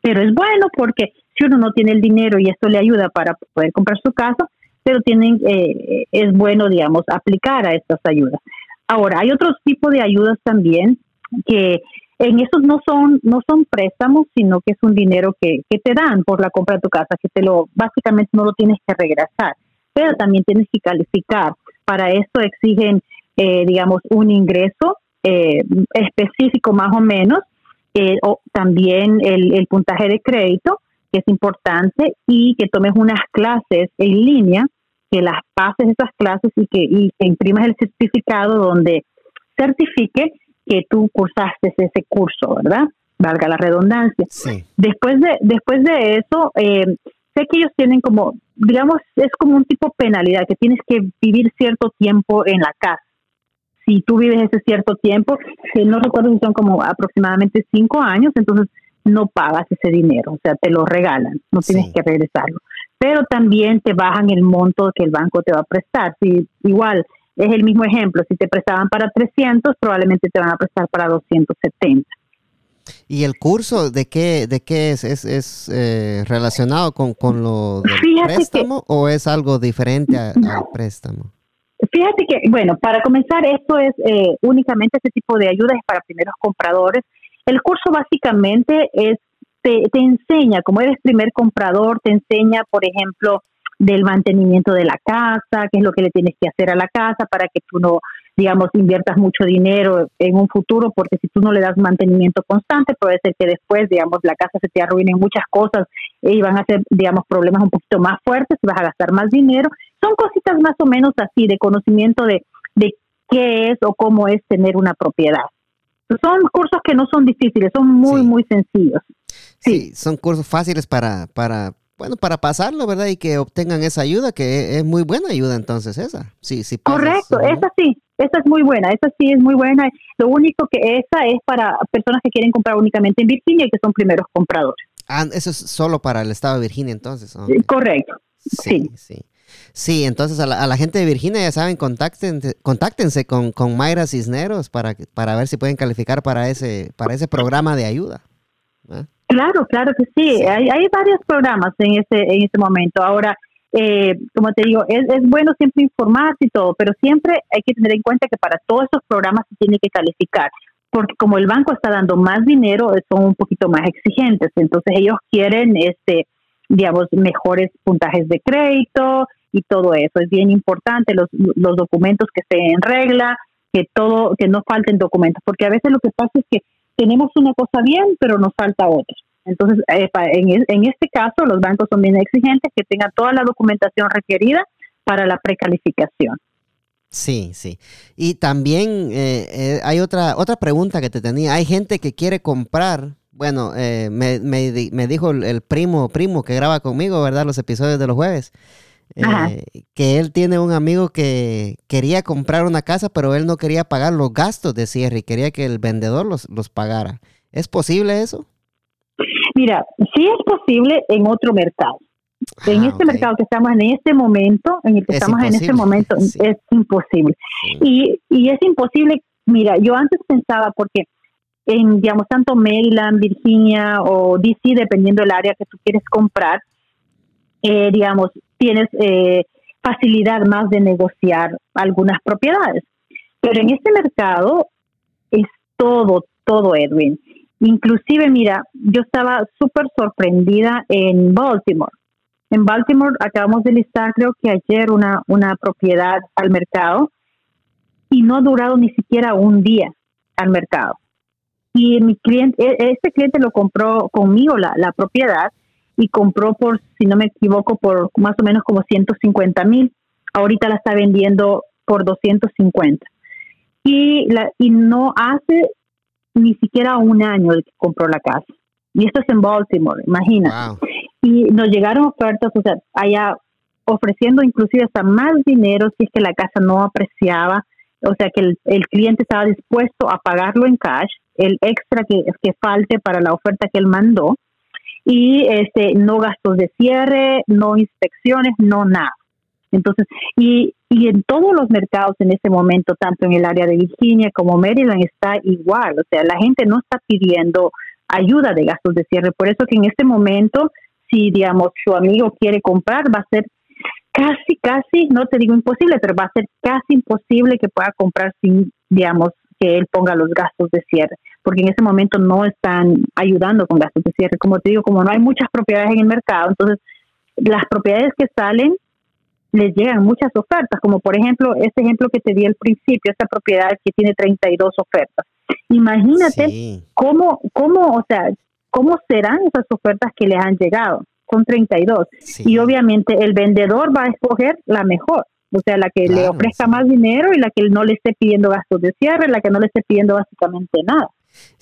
Pero es bueno porque si uno no tiene el dinero y esto le ayuda para poder comprar su casa, pero tienen, eh, es bueno, digamos, aplicar a estas ayudas. Ahora, hay otros tipos de ayudas también que en esos no son no son préstamos, sino que es un dinero que, que te dan por la compra de tu casa, que te lo básicamente no lo tienes que regresar, pero también tienes que calificar. Para esto exigen, eh, digamos, un ingreso eh, específico más o menos, o también el, el puntaje de crédito, que es importante, y que tomes unas clases en línea que las pases esas clases y que, y imprimas el certificado donde certifique que tú cursaste ese curso, ¿verdad? Valga la redundancia. Después de después de eso, eh, sé que ellos tienen como, digamos, es como un tipo penalidad, que tienes que vivir cierto tiempo en la casa. Si tú vives ese cierto tiempo, que no recuerdo si son como aproximadamente cinco años, entonces no pagas ese dinero, o sea, te lo regalan, no tienes que regresarlo pero también te bajan el monto que el banco te va a prestar. Si igual es el mismo ejemplo, si te prestaban para 300, probablemente te van a prestar para 270.
¿Y el curso de qué, de qué es? ¿Es, es eh, relacionado con, con lo del préstamo o es algo diferente al préstamo?
Fíjate que, bueno, para comenzar, esto es eh, únicamente este tipo de ayudas para primeros compradores. El curso básicamente es te, enseña, como eres primer comprador, te enseña, por ejemplo, del mantenimiento de la casa, qué es lo que le tienes que hacer a la casa para que tú no, digamos, inviertas mucho dinero en un futuro, porque si tú no le das mantenimiento constante, puede ser que después, digamos, la casa se te arruine muchas cosas y van a ser, digamos, problemas un poquito más fuertes, vas a gastar más dinero. Son cositas más o menos así, de conocimiento de, de qué es o cómo es tener una propiedad. Son cursos que no son difíciles, son muy, muy sencillos.
Sí. son cursos fáciles para, para, bueno, para pasarlo, ¿verdad? Y que obtengan esa ayuda, que es muy buena ayuda entonces esa. Sí, sí.
Correcto, esa sí, esa es muy buena, esa sí es muy buena. Lo único que esa es para personas que quieren comprar únicamente en Virginia y que son primeros compradores.
Ah, eso es solo para el estado de Virginia entonces.
Correcto. Sí,
sí. sí. entonces a la, gente de Virginia, ya saben, contáctense, contáctense con, con Mayra Cisneros para, para ver si pueden calificar para ese, para ese programa de ayuda.
Claro, claro que sí. Hay, hay varios programas en ese, en ese momento. Ahora, eh, como te digo, es, es bueno siempre informarse y todo, pero siempre hay que tener en cuenta que para todos esos programas se tiene que calificar. porque como el banco está dando más dinero, son un poquito más exigentes. Entonces ellos quieren, este, digamos, mejores puntajes de crédito y todo eso. Es bien importante los, los documentos que estén en regla, que todo, que no falten documentos, porque a veces lo que pasa es que tenemos una cosa bien, pero nos falta otra. Entonces, eh, en, este caso, los bancos son bien exigentes que tengan toda la documentación requerida para la precalificación.
Sí, sí. Y también eh, eh, hay otra, otra pregunta que te tenía. Hay gente que quiere comprar, bueno, eh, me, me, me, dijo el, primo, primo que graba conmigo, ¿verdad? Los episodios de los jueves. que él tiene un amigo que quería comprar una casa, pero él no quería pagar los gastos de cierre y quería que el vendedor los, los pagara. ¿Es posible eso?
Mira, sí es posible en otro mercado en ah, este mercado que estamos en este momento, en el que estamos en este momento, es imposible. Y, y es imposible, mira, yo antes pensaba, porque en, digamos, tanto Maryland, Virginia o DC, dependiendo del área que tú quieres comprar, eh, digamos, tienes eh, facilidad más de negociar algunas propiedades. Pero en este mercado es todo, todo, Edwin. Inclusive, mira, yo estaba súper sorprendida en Baltimore en Baltimore acabamos de listar, creo que ayer, una, una propiedad al mercado y no ha durado ni siquiera un día al mercado. Y mi cliente, este cliente lo compró conmigo la, la propiedad y compró por, si no me equivoco, por más o menos como 150 mil. Ahorita la está vendiendo por 250. Y, la, y no hace ni siquiera un año de que compró la casa. Y esto es en Baltimore, imagínate y nos llegaron ofertas, o sea, allá ofreciendo inclusive hasta más dinero si es que la casa no apreciaba, o sea, que el, cliente estaba dispuesto a pagarlo en cash, el extra que, que falte para la oferta que él mandó, y este no gastos de cierre, no inspecciones, no nada. Entonces, y, y en todos los mercados en este momento, tanto en el área de Virginia como Maryland, está igual. O sea, la gente no está pidiendo ayuda de gastos de cierre. Por eso que en este momento si, digamos, su amigo quiere comprar, va a ser casi, casi, no te digo imposible, pero va a ser casi imposible que pueda comprar sin, digamos, que él ponga los gastos de cierre, porque en ese momento no están ayudando con gastos de cierre. Como te digo, como no hay muchas propiedades en el mercado, entonces las propiedades que salen les llegan muchas ofertas, como por ejemplo este ejemplo que te di al principio, esta propiedad que tiene 32 ofertas. Imagínate cómo, cómo, o sea, cómo serán esas ofertas que le han llegado. Son 32. Y obviamente el vendedor va a escoger la mejor. O sea, la que le ofrezca más dinero y la que no le esté pidiendo gastos de cierre, la que no le esté pidiendo básicamente nada.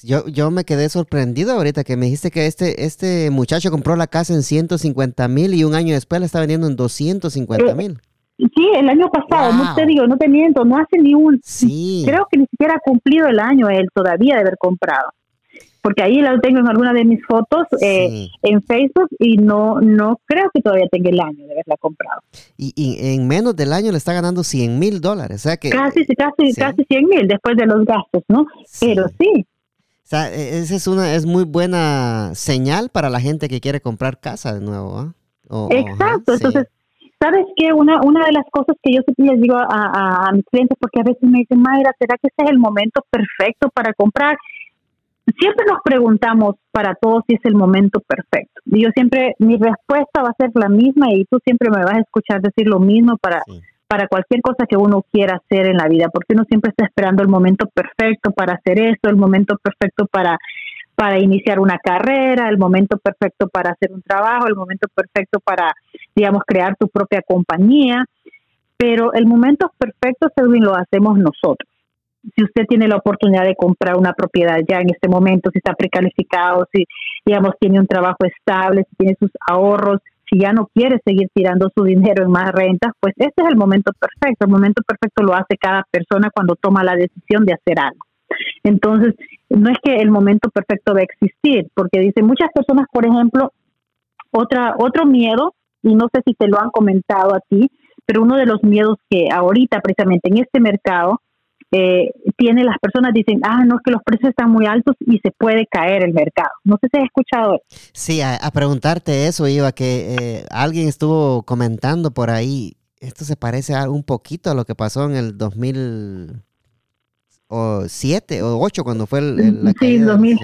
Yo, yo me quedé sorprendido ahorita que me dijiste que este, este muchacho compró la casa en 150 mil y un año después la está vendiendo en 250 eh, mil.
sí, el año pasado, no te digo, no te miento, no hace ni un... Sí. Creo que ni siquiera ha cumplido el año él todavía de haber comprado porque ahí la tengo en alguna de mis fotos eh, en Facebook y no no creo que todavía tenga el año de haberla comprado.
Y, en menos del año le está ganando 100 mil dólares, o sea que...
Casi, casi, casi 100 mil después de los gastos, ¿no? Pero sí.
O sea, e, esa es una es muy buena señal para la gente que quiere comprar casa de nuevo, ¿ah?
Exacto, entonces... ¿Sabes qué? Una, una de las cosas que yo siempre les digo a, a, a mis clientes, porque a veces me dicen, Mayra, ¿será que este es el momento perfecto para comprar? siempre nos preguntamos para todos si es el momento perfecto. Y yo siempre, mi respuesta va a ser la misma y tú siempre me vas a escuchar decir lo mismo para, para cualquier cosa que uno quiera hacer en la vida, porque uno siempre está esperando el momento perfecto para hacer esto, el momento perfecto para, para iniciar una carrera, el momento perfecto para hacer un trabajo, el momento perfecto para, digamos, crear tu propia compañía. Pero el momento perfecto, Edwin, lo hacemos nosotros si usted tiene la oportunidad de comprar una propiedad ya en este momento, si está precalificado, si, digamos, tiene un trabajo estable, si tiene sus ahorros, si ya no quiere seguir tirando su dinero en más rentas, pues este es el momento perfecto. El momento perfecto lo hace cada persona cuando toma la decisión de hacer algo. Entonces, no es que el momento perfecto va a existir, porque dice muchas personas, por ejemplo, otra otro miedo, y no sé si te lo han comentado a ti, pero uno de los miedos que ahorita precisamente en este mercado eh, tiene las personas dicen, ah, no, es que los precios están muy altos y se puede caer el mercado. No sé si has escuchado.
Sí, a, preguntarte eso iba, que eh, alguien estuvo comentando por ahí, esto se parece a, un poquito a lo que pasó en el 2008, 2007 o 8 cuando fue el,
la Sí, 2000.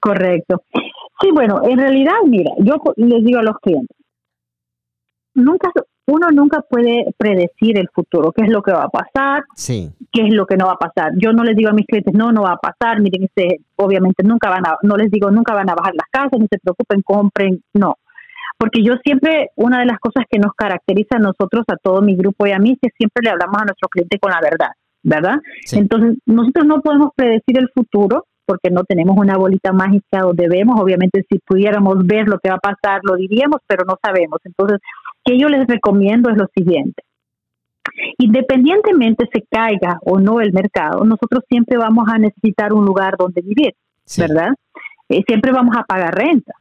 Correcto. Sí, bueno, en realidad, mira, yo les digo a los clientes, nunca uno nunca puede predecir el futuro, qué es lo que va a pasar,
sí.
qué es lo que no va a pasar. Yo no les digo a mis clientes, no, no va a pasar, miren, este, obviamente nunca van a, no les digo, nunca van a bajar las casas, no se preocupen, compren, no. Porque yo siempre, una de las cosas que nos caracteriza a nosotros, a todo mi grupo y a mí, es que siempre le hablamos a nuestro cliente con la verdad, ¿verdad? Entonces, nosotros no podemos predecir el futuro, porque no tenemos una bolita mágica donde vemos, obviamente si pudiéramos ver lo que va a pasar, lo diríamos, pero no sabemos. Entonces, que yo les recomiendo es lo siguiente. Independientemente se caiga o no el mercado, nosotros siempre vamos a necesitar un lugar donde vivir, ¿verdad? Eh, siempre vamos a pagar renta.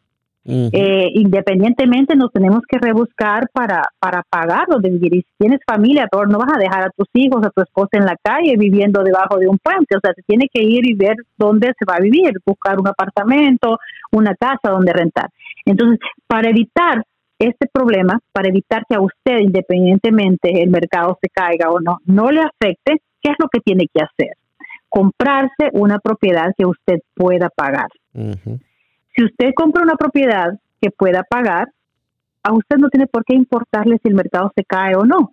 Eh, independientemente nos tenemos que rebuscar para, para pagar donde vivir. Y si tienes familia, no vas a dejar a tus hijos, a tu esposa en la calle viviendo debajo de un puente. O sea, se tiene que ir y ver dónde se va a vivir, buscar un apartamento, una casa donde rentar. Entonces, para evitar este problema, para evitar que a usted, independientemente el mercado se caiga o no, no le afecte, ¿qué es lo que tiene que hacer? Comprarse una propiedad que usted pueda pagar. Si usted compra una propiedad que pueda pagar, a usted no tiene por qué importarle si el mercado se cae o no,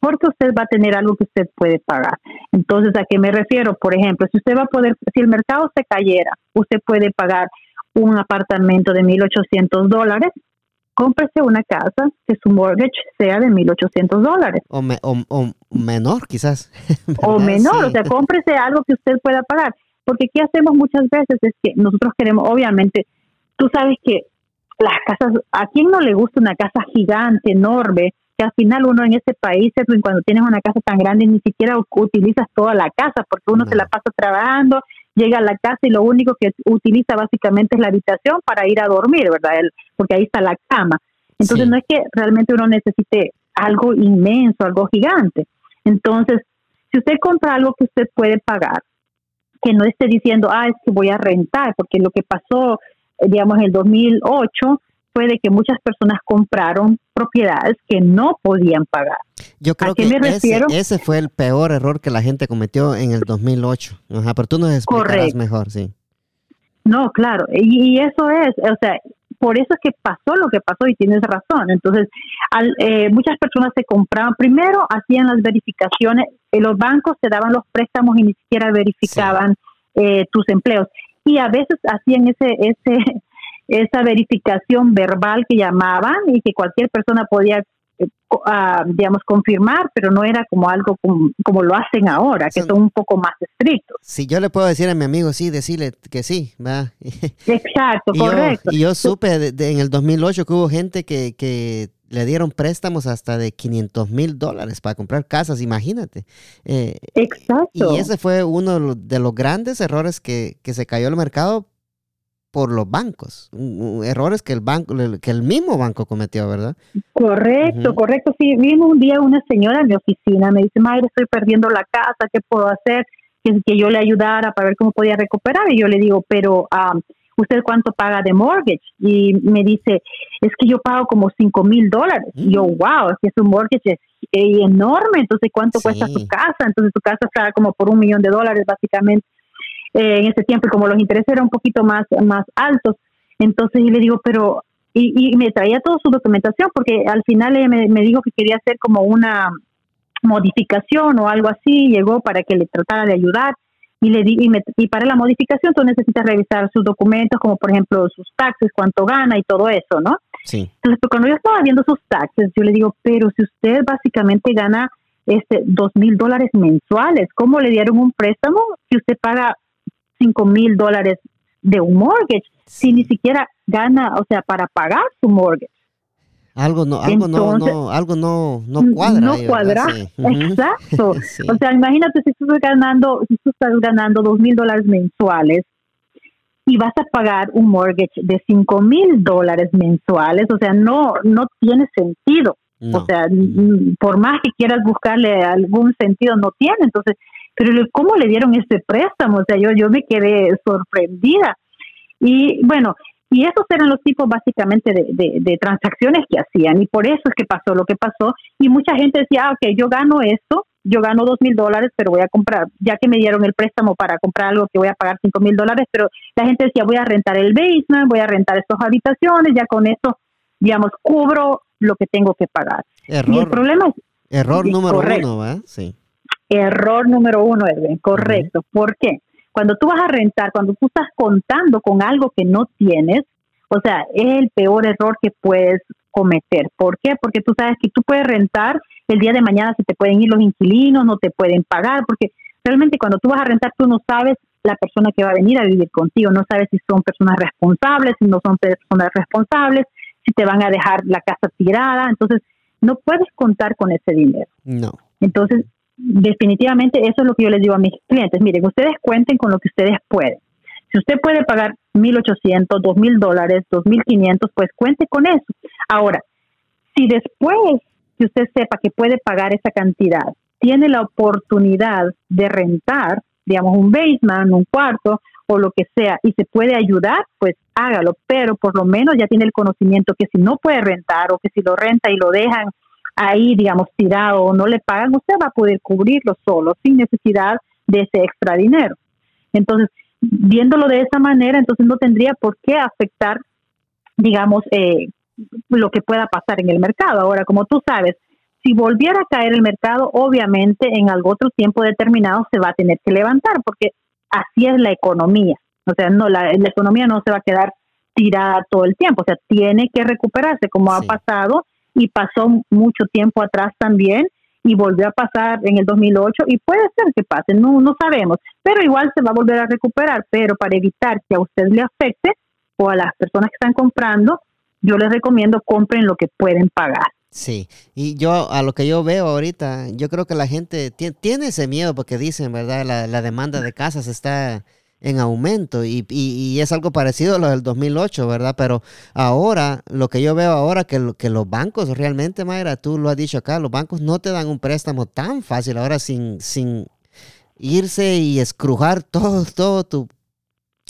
porque usted va a tener algo que usted puede pagar. Entonces, ¿a qué me refiero? Por ejemplo, si usted va a poder, si el mercado se cayera, usted puede pagar un apartamento de 1.800 dólares, cómprese una casa que su mortgage sea de 1.800 dólares.
O, o, menor, quizás.
o menor, o sea, cómprese algo que usted pueda pagar. Porque ¿qué hacemos muchas veces? Es que nosotros queremos, obviamente, tú sabes que las casas, ¿a quién no le gusta una casa gigante, enorme? Que al final uno en ese país, cuando tienes una casa tan grande, ni siquiera utilizas toda la casa, porque uno se la pasa trabajando, llega a la casa y lo único que utiliza básicamente es la habitación para ir a dormir, ¿verdad? porque ahí está la cama. Entonces no es que realmente uno necesite algo inmenso, algo gigante. Entonces, si usted compra algo que usted puede pagar, que no esté diciendo, ah, es que voy a rentar, porque lo que pasó, eh, digamos, en el 2008 fue de que muchas personas compraron propiedades que no podían pagar.
Yo creo que ese, fue el peor error que la gente cometió en el 2008. Ajá, pero tú nos explicarás mejor, sí.
No, claro, y, eso es, o sea, por eso es que pasó lo que pasó y tienes razón. Entonces, eh, muchas personas se compraban, primero hacían las verificaciones, eh, los bancos te daban los préstamos y ni siquiera verificaban eh, tus empleos. Y a veces hacían ese, ese, esa verificación verbal que llamaban y que cualquier persona podía ah, digamos, confirmar, pero no era como algo como, lo hacen ahora, que son un poco más estrictos.
Si yo le puedo decir a mi amigo, sí, decirle que sí, ¿va?
Exacto, correcto.
y yo supe en el 2008 que hubo gente que, que le dieron préstamos hasta de 500 mil dólares para comprar casas, imagínate.
Eh, Exacto.
Y ese fue uno de los grandes errores que, que se cayó el mercado por los bancos, errores que el banco, que el mismo banco cometió, ¿verdad?
Correcto, correcto. Sí, vino un día una señora en mi oficina, me dice, madre, estoy perdiendo la casa, ¿qué puedo hacer? Que, que yo le ayudara para ver cómo podía recuperar. Y yo le digo, pero ¿usted cuánto paga de mortgage? Y me dice, es que yo pago como 5 mil dólares. Y yo, mm. wow, es que su mortgage es enorme, entonces ¿cuánto cuesta su casa? Entonces su casa está como por un millón de dólares básicamente. Eh, en ese tiempo y como los intereses eran un poquito más, más altos, entonces yo le digo, pero, y, me traía toda su documentación porque al final ella me, dijo que quería hacer como una modificación o algo así, llegó para que le tratara de ayudar y le di, y, me, y para la modificación tú necesitas revisar sus documentos como por ejemplo sus taxes, cuánto gana y todo eso, ¿no?
Sí.
Entonces pues, cuando yo estaba viendo sus taxes, yo le digo, pero si usted básicamente gana este dos mil dólares mensuales, ¿cómo le dieron un préstamo si usted paga 5 mil dólares de un mortgage si ni siquiera gana, o sea, para pagar su mortgage.
Algo no, algo no, no, algo no, no cuadra.
No cuadra, exacto. O sea, imagínate si tú estás ganando, si tú estás ganando dos mil dólares mensuales y vas a pagar un mortgage de cinco mil dólares mensuales, o sea, no, no tiene sentido. O sea, por más que quieras buscarle algún sentido, no tiene. Entonces, pero ¿cómo le dieron ese préstamo? O sea, yo, yo me quedé sorprendida. Y bueno, y esos eran los tipos básicamente de, de, transacciones que hacían y por eso es que pasó lo que pasó y mucha gente decía, ah, ok, yo gano esto, yo gano dos mil dólares, pero voy a comprar, ya que me dieron el préstamo para comprar algo que voy a pagar cinco mil dólares, pero la gente decía, voy a rentar el basement, voy a rentar estas habitaciones, ya con eso, digamos, cubro lo que tengo que pagar.
Error,
y el problema es...
Error número uno, ¿verdad? Sí.
Error número uno, Edwin, correcto. ¿Por qué? Cuando tú vas a rentar, cuando tú estás contando con algo que no tienes, o sea, es el peor error que puedes cometer. ¿Por qué? Porque tú sabes que tú puedes rentar, el día de mañana se te pueden ir los inquilinos, no te pueden pagar, porque realmente cuando tú vas a rentar tú no sabes la persona que va a venir a vivir contigo, no sabes si son personas responsables, si no son personas responsables, si te van a dejar la casa tirada, entonces no puedes contar con ese dinero.
No.
Entonces, definitivamente eso es lo que yo les digo a mis clientes, miren, ustedes cuenten con lo que ustedes pueden. Si usted puede pagar 1.800, 2.000 dólares, 2.500, pues cuente con eso. Ahora, si después que usted sepa que puede pagar esa cantidad, tiene la oportunidad de rentar, digamos, un basement, un cuarto o lo que sea, y se puede ayudar, pues hágalo, pero por lo menos ya tiene el conocimiento que si no puede rentar o que si lo renta y lo dejan ahí, digamos, tirado o no le pagan, usted va a poder cubrirlo solo, sin necesidad de ese extra dinero. Entonces, viéndolo de esa manera, entonces no tendría por qué afectar, digamos, eh, lo que pueda pasar en el mercado. Ahora, como tú sabes, si volviera a caer el mercado, obviamente en algún otro tiempo determinado se va a tener que levantar, porque así es la economía. O sea, no la, economía no se va a quedar tirada todo el tiempo, o sea, tiene que recuperarse como ha pasado y pasó mucho tiempo atrás también y volvió a pasar en el 2008 y puede ser que pase, no, no sabemos, pero igual se va a volver a recuperar, pero para evitar que a usted le afecte o a las personas que están comprando, yo les recomiendo compren lo que pueden pagar.
Sí, y yo a lo que yo veo ahorita, yo creo que la gente tiene, ese miedo porque dicen, ¿verdad? La, la demanda de casas está en aumento y, y, es algo parecido a lo del 2008, ¿verdad? Pero ahora, lo que yo veo ahora, que, que los bancos realmente, Mayra, tú lo has dicho acá, los bancos no te dan un préstamo tan fácil ahora sin, sin irse y escrujar todo, todo tu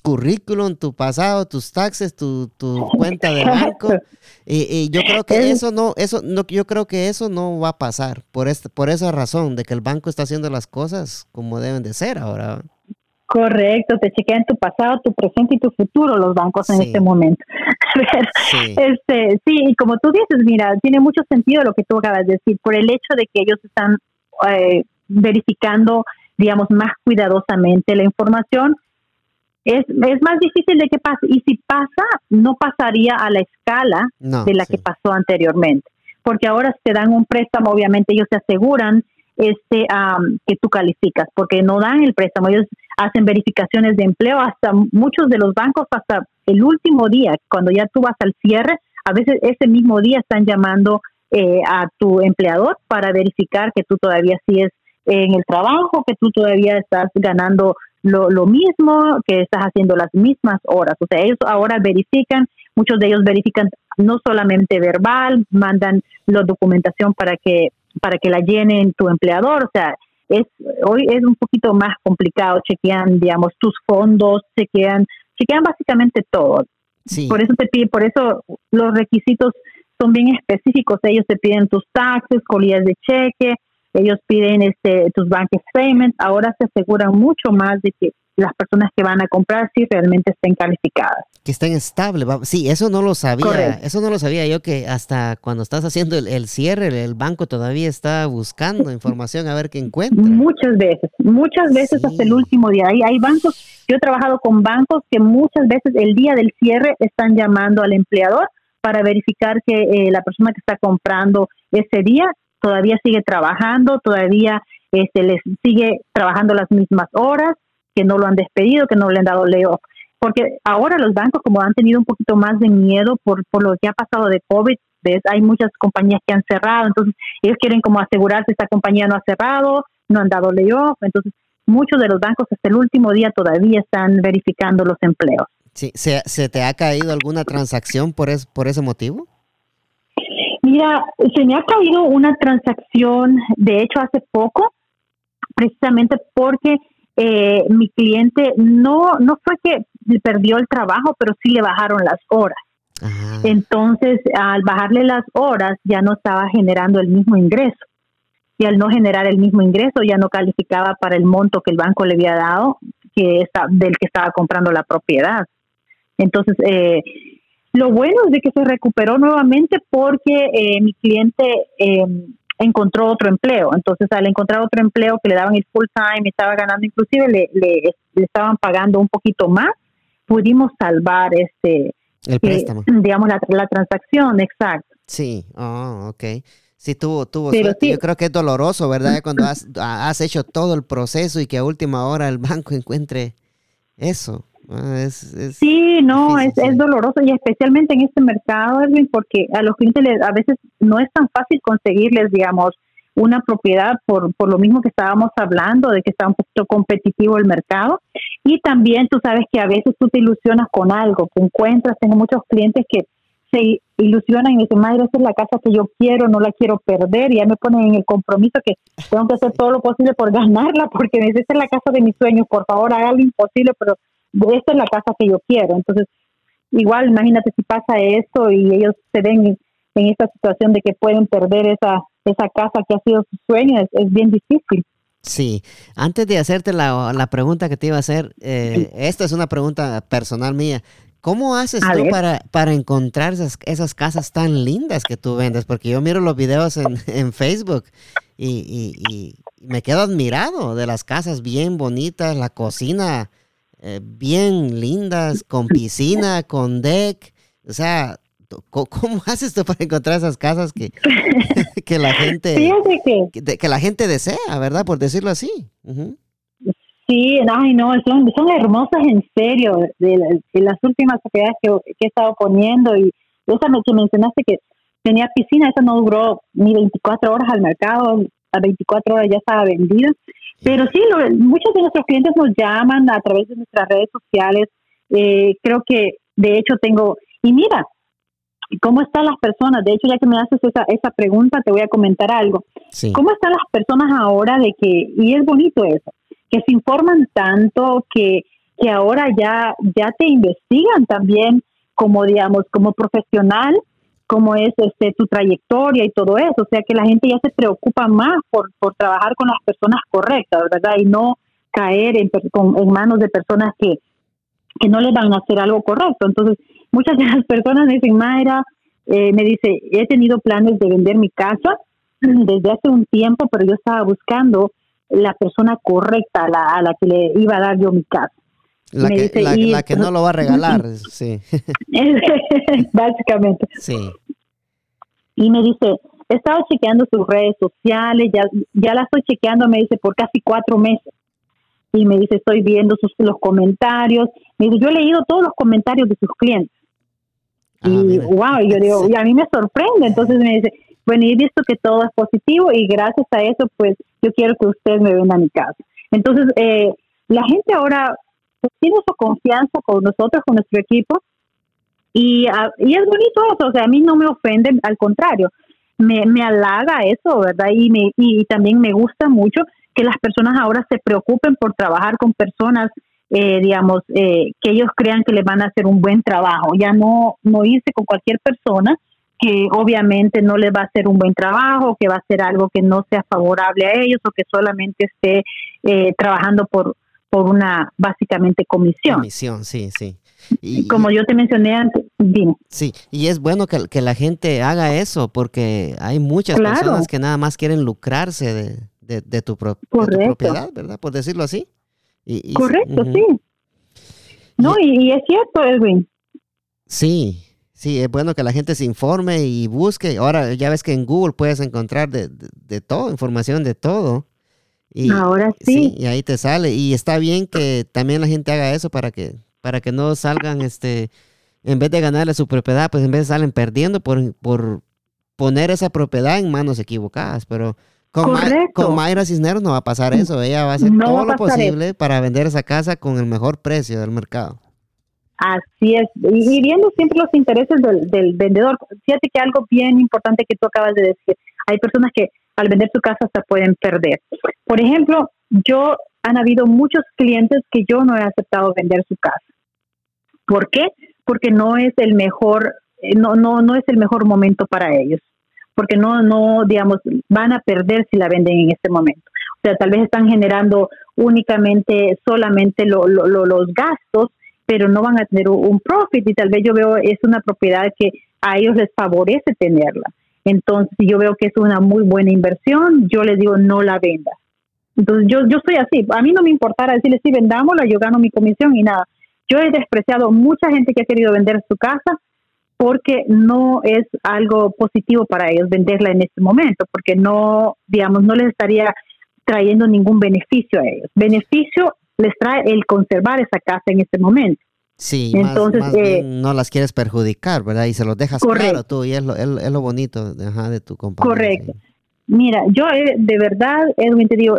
currículum, tu pasado, tus taxes, tu, tu cuenta de banco. Y, y, yo creo que eso no, eso no, yo creo que eso no va a pasar por este, por esa razón de que el banco está haciendo las cosas como deben de ser ahora.
Correcto, te chequean tu pasado, tu presente y tu futuro los bancos en este momento. sí. Este, sí, y como tú dices, mira, tiene mucho sentido lo que tú acabas de decir, por el hecho de que ellos están eh, verificando, digamos, más cuidadosamente la información, es, es más difícil de que pase. Y si pasa, no pasaría a la escala de la que pasó anteriormente. Porque ahora te dan un préstamo, obviamente ellos se aseguran este que tú calificas, porque no dan el préstamo, ellos hacen verificaciones de empleo hasta muchos de los bancos hasta el último día, cuando ya tú vas al cierre, a veces ese mismo día están llamando eh, a tu empleador para verificar que tú todavía sigues en el trabajo, que tú todavía estás ganando lo, lo mismo, que estás haciendo las mismas horas. O sea, ellos ahora verifican, muchos de ellos verifican no solamente verbal, mandan la documentación para que para que la llenen tu empleador, o sea, es hoy es un poquito más complicado, chequean, digamos, tus fondos, chequean, chequean básicamente todo. Por eso te pide, por eso los requisitos son bien específicos, ellos te piden tus taxes, colillas de cheque, ellos piden este tus bank statements, ahora se aseguran mucho más de que las personas que van a comprar sí realmente estén calificadas.
Que estén estables. Sí, eso no lo sabía. Eso no lo sabía yo que hasta cuando estás haciendo el, cierre, el banco todavía está buscando información a ver qué encuentra.
Muchas veces, muchas veces hasta el último día. Hay, hay bancos, yo he trabajado con bancos que muchas veces el día del cierre están llamando al empleador para verificar que eh, la persona que está comprando ese día todavía sigue trabajando, todavía este, les sigue trabajando las mismas horas que no lo han despedido, que no le han dado layoff. Porque ahora los bancos, como han tenido un poquito más de miedo por, por lo que ha pasado de COVID, ¿ves? hay muchas compañías que han cerrado, entonces ellos quieren como asegurarse esta compañía no ha cerrado, no han dado layoff, entonces muchos de los bancos hasta el último día todavía están verificando los empleos.
Sí, ¿se, se te ha caído alguna transacción por, es, por ese motivo?
Mira, se me ha caído una transacción, de hecho hace poco, precisamente porque eh, mi cliente no, no fue que perdió el trabajo, pero sí le bajaron las horas. Entonces, al bajarle las horas, ya no estaba generando el mismo ingreso. y al no generar el mismo ingreso ya no calificaba para el monto que el banco le había dado que está, del que estaba comprando la propiedad. Entonces, eh, lo bueno es de que se recuperó nuevamente porque eh, mi cliente eh, encontró otro empleo. Entonces, al encontrar otro empleo que le daban el full time, estaba ganando, inclusive le, le, estaban pagando un poquito más, pudimos salvar este,
el préstamo.
digamos, la, la, transacción, exacto.
Sí, oh, ok. Sí, tuvo, tuvo suerte. Yo creo que es doloroso, ¿verdad? Cuando has, has, hecho todo el proceso y que a última hora el banco encuentre eso. Ah,
sí, no, es, es, doloroso y especialmente en este mercado, Edwin, porque a los clientes a veces no es tan fácil conseguirles, digamos, una propiedad por, por lo mismo que estábamos hablando, de que está un poquito competitivo el mercado. Y también tú sabes que a veces tú te ilusionas con algo, que encuentras, tengo muchos clientes que se ilusionan y dicen, madre, esa es la casa que yo quiero, no la quiero perder, y ya me ponen en el compromiso que tengo que hacer todo lo posible por ganarla, porque esa es la casa de mis sueños, por favor, haga lo imposible, pero esta es la casa que yo quiero. Entonces, igual, imagínate si pasa eso y ellos se ven en, esta situación de que pueden perder esa, esa casa que ha sido su sueño, es, bien difícil.
Sí, antes de hacerte la, la, pregunta que te iba a hacer, eh, esta es una pregunta personal mía. ¿Cómo haces tú para, para encontrar esas, esas, casas tan lindas que tú vendes? Porque yo miro los videos en, en Facebook y, y, me quedo admirado de las casas bien bonitas, la cocina eh, bien lindas, con piscina, con deck. O sea, ¿cómo haces tú para encontrar esas casas que, que la gente que, que, la gente desea, verdad? Por decirlo así.
Sí, ay no, son, son hermosas en serio, de, las últimas propiedades que, he estado poniendo y esa que mencionaste que tenía piscina, esa no duró ni 24 horas al mercado, a 24 horas ya estaba vendida. Pero sí, muchos de nuestros clientes nos llaman a través de nuestras redes sociales. Eh, creo que, de hecho, tengo, y mira, ¿cómo están las personas? De hecho, ya que me haces esa, esa pregunta, te voy a comentar algo. ¿Cómo están las personas ahora de que, y es bonito eso, que se informan tanto que, que ahora ya, ya te investigan también como, digamos, como profesional, como es este, tu trayectoria y todo eso. O sea que la gente ya se preocupa más por, por trabajar con las personas correctas, ¿verdad? Y no caer en, en manos de personas que, que no les van a hacer algo correcto. Entonces, muchas de las personas me dicen, Mayra, eh, me dice, he tenido planes de vender mi casa desde hace un tiempo, pero yo estaba buscando la persona correcta a la, a la que le iba a dar yo mi casa.
La, que, la, que, no lo va a regalar, sí.
Básicamente.
Sí.
Y me dice, he estado chequeando sus redes sociales, ya, ya la estoy chequeando, me dice, por casi cuatro meses. Y me dice, estoy viendo sus, los comentarios. Me dice, yo he leído todos los comentarios de sus clientes. Ah, y wow, y yo digo, y a mí me sorprende. Entonces me dice, bueno, y he visto que todo es positivo y gracias a eso, pues yo quiero que usted me venda a mi casa. Entonces, eh, la gente ahora pues, tiene su confianza con nosotros, con nuestro equipo, y, ah, y es bonito eso, o sea, a mí no me ofende, al contrario, me, me halaga eso, ¿verdad? Y, me, y también me gusta mucho que las personas ahora se preocupen por trabajar con personas, eh, digamos, eh, que ellos crean que les van a hacer un buen trabajo, ya no, no irse con cualquier persona que obviamente no les va a hacer un buen trabajo, que va a hacer algo que no sea favorable a ellos o que solamente esté eh, trabajando por, por una básicamente comisión.
Comisión, sí, sí.
Y, Como yo te mencioné antes, dime.
Sí, y es bueno que, que la gente haga eso porque hay muchas personas que nada más quieren lucrarse de, de, tu, propiedad, ¿verdad? Por decirlo así.
Y, Correcto, sí. No, y, es cierto, Edwin.
Sí, sí, es bueno que la gente se informe y busque. Ahora ya ves que en Google puedes encontrar de, de todo, información de todo.
Y, Ahora sí.
Y ahí te sale. Y está bien que también la gente haga eso para que, para que no salgan, este, en vez de ganarle su propiedad, pues en vez salen perdiendo por, por poner esa propiedad en manos equivocadas. Pero con, con Mayra Cisneros no va a pasar eso. Ella va a hacer todo lo posible para vender esa casa con el mejor precio del mercado.
Así es, y, viendo siempre los intereses del, del vendedor. Fíjate que algo bien importante que tú acabas de decir, hay personas que al vender su casa se pueden perder. Por ejemplo, yo han habido muchos clientes que yo no he aceptado vender su casa. ¿Por qué? Porque no es el mejor, eh, no, no, no es el mejor momento para ellos. porque no, no, digamos, van a perder si la venden en este momento. O sea, tal vez están generando únicamente, solamente lo, los gastos, pero no van a tener un profit y tal vez yo veo es una propiedad que a ellos les favorece tenerla. Entonces, yo veo que es una muy buena inversión, yo les digo no la venda. Entonces, yo, yo soy así. A mí no me importara decirles, sí, vendámosla, yo gano mi comisión y nada. Yo he despreciado mucha gente que ha querido vender su casa porque no es algo positivo para ellos venderla en este momento, porque no, digamos, no les estaría trayendo ningún beneficio a ellos. Beneficio les trae el conservar esa casa en este momento.
Sí, entonces eh, no las quieres perjudicar, ¿verdad? Y se los dejas claro tú, y es lo, es, lo bonito de, tu compañía.
Correcto. Mira, yo de verdad, Edwin, te digo,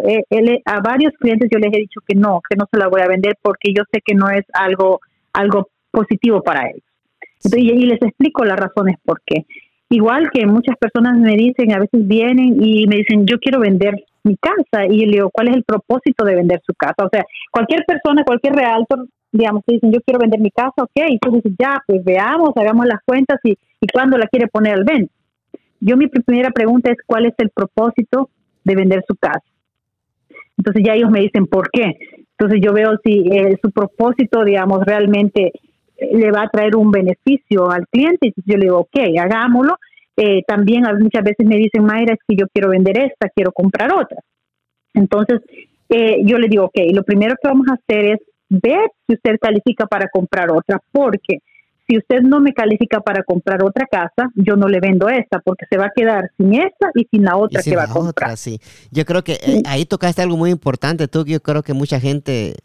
a varios clientes yo les he dicho que no, que no se la voy a vender porque yo sé que no es algo, algo positivo para ellos. y, y les explico las razones por qué. Igual que muchas personas me dicen, a veces vienen y me dicen, yo quiero vender mi casa. Y le digo, ¿cuál es el propósito de vender su casa? O sea, cualquier persona, cualquier realtor, digamos, te dicen, yo quiero vender mi casa, ok, y tú dices, ya, pues veamos, hagamos las cuentas y, y cuándo la quiere poner al venta. Yo mi primera pregunta es, ¿cuál es el propósito de vender su casa? Entonces ya ellos me dicen, ¿por qué? Entonces yo veo si eh, su propósito, digamos, realmente eh, le va a traer un beneficio al cliente. Y yo le digo, ok, hagámoslo. Eh, también muchas veces me dicen, Mayra, es que yo quiero vender esta, quiero comprar otra. Entonces, yo le digo, ok, lo primero que vamos a hacer es ver si usted califica para comprar otra, porque si usted no me califica para comprar otra casa, yo no le vendo esta, porque se va a quedar sin esta y sin la otra que va a comprar.
sí. Yo creo que eh, ahí tocaste algo muy importante, tú, yo creo que mucha gente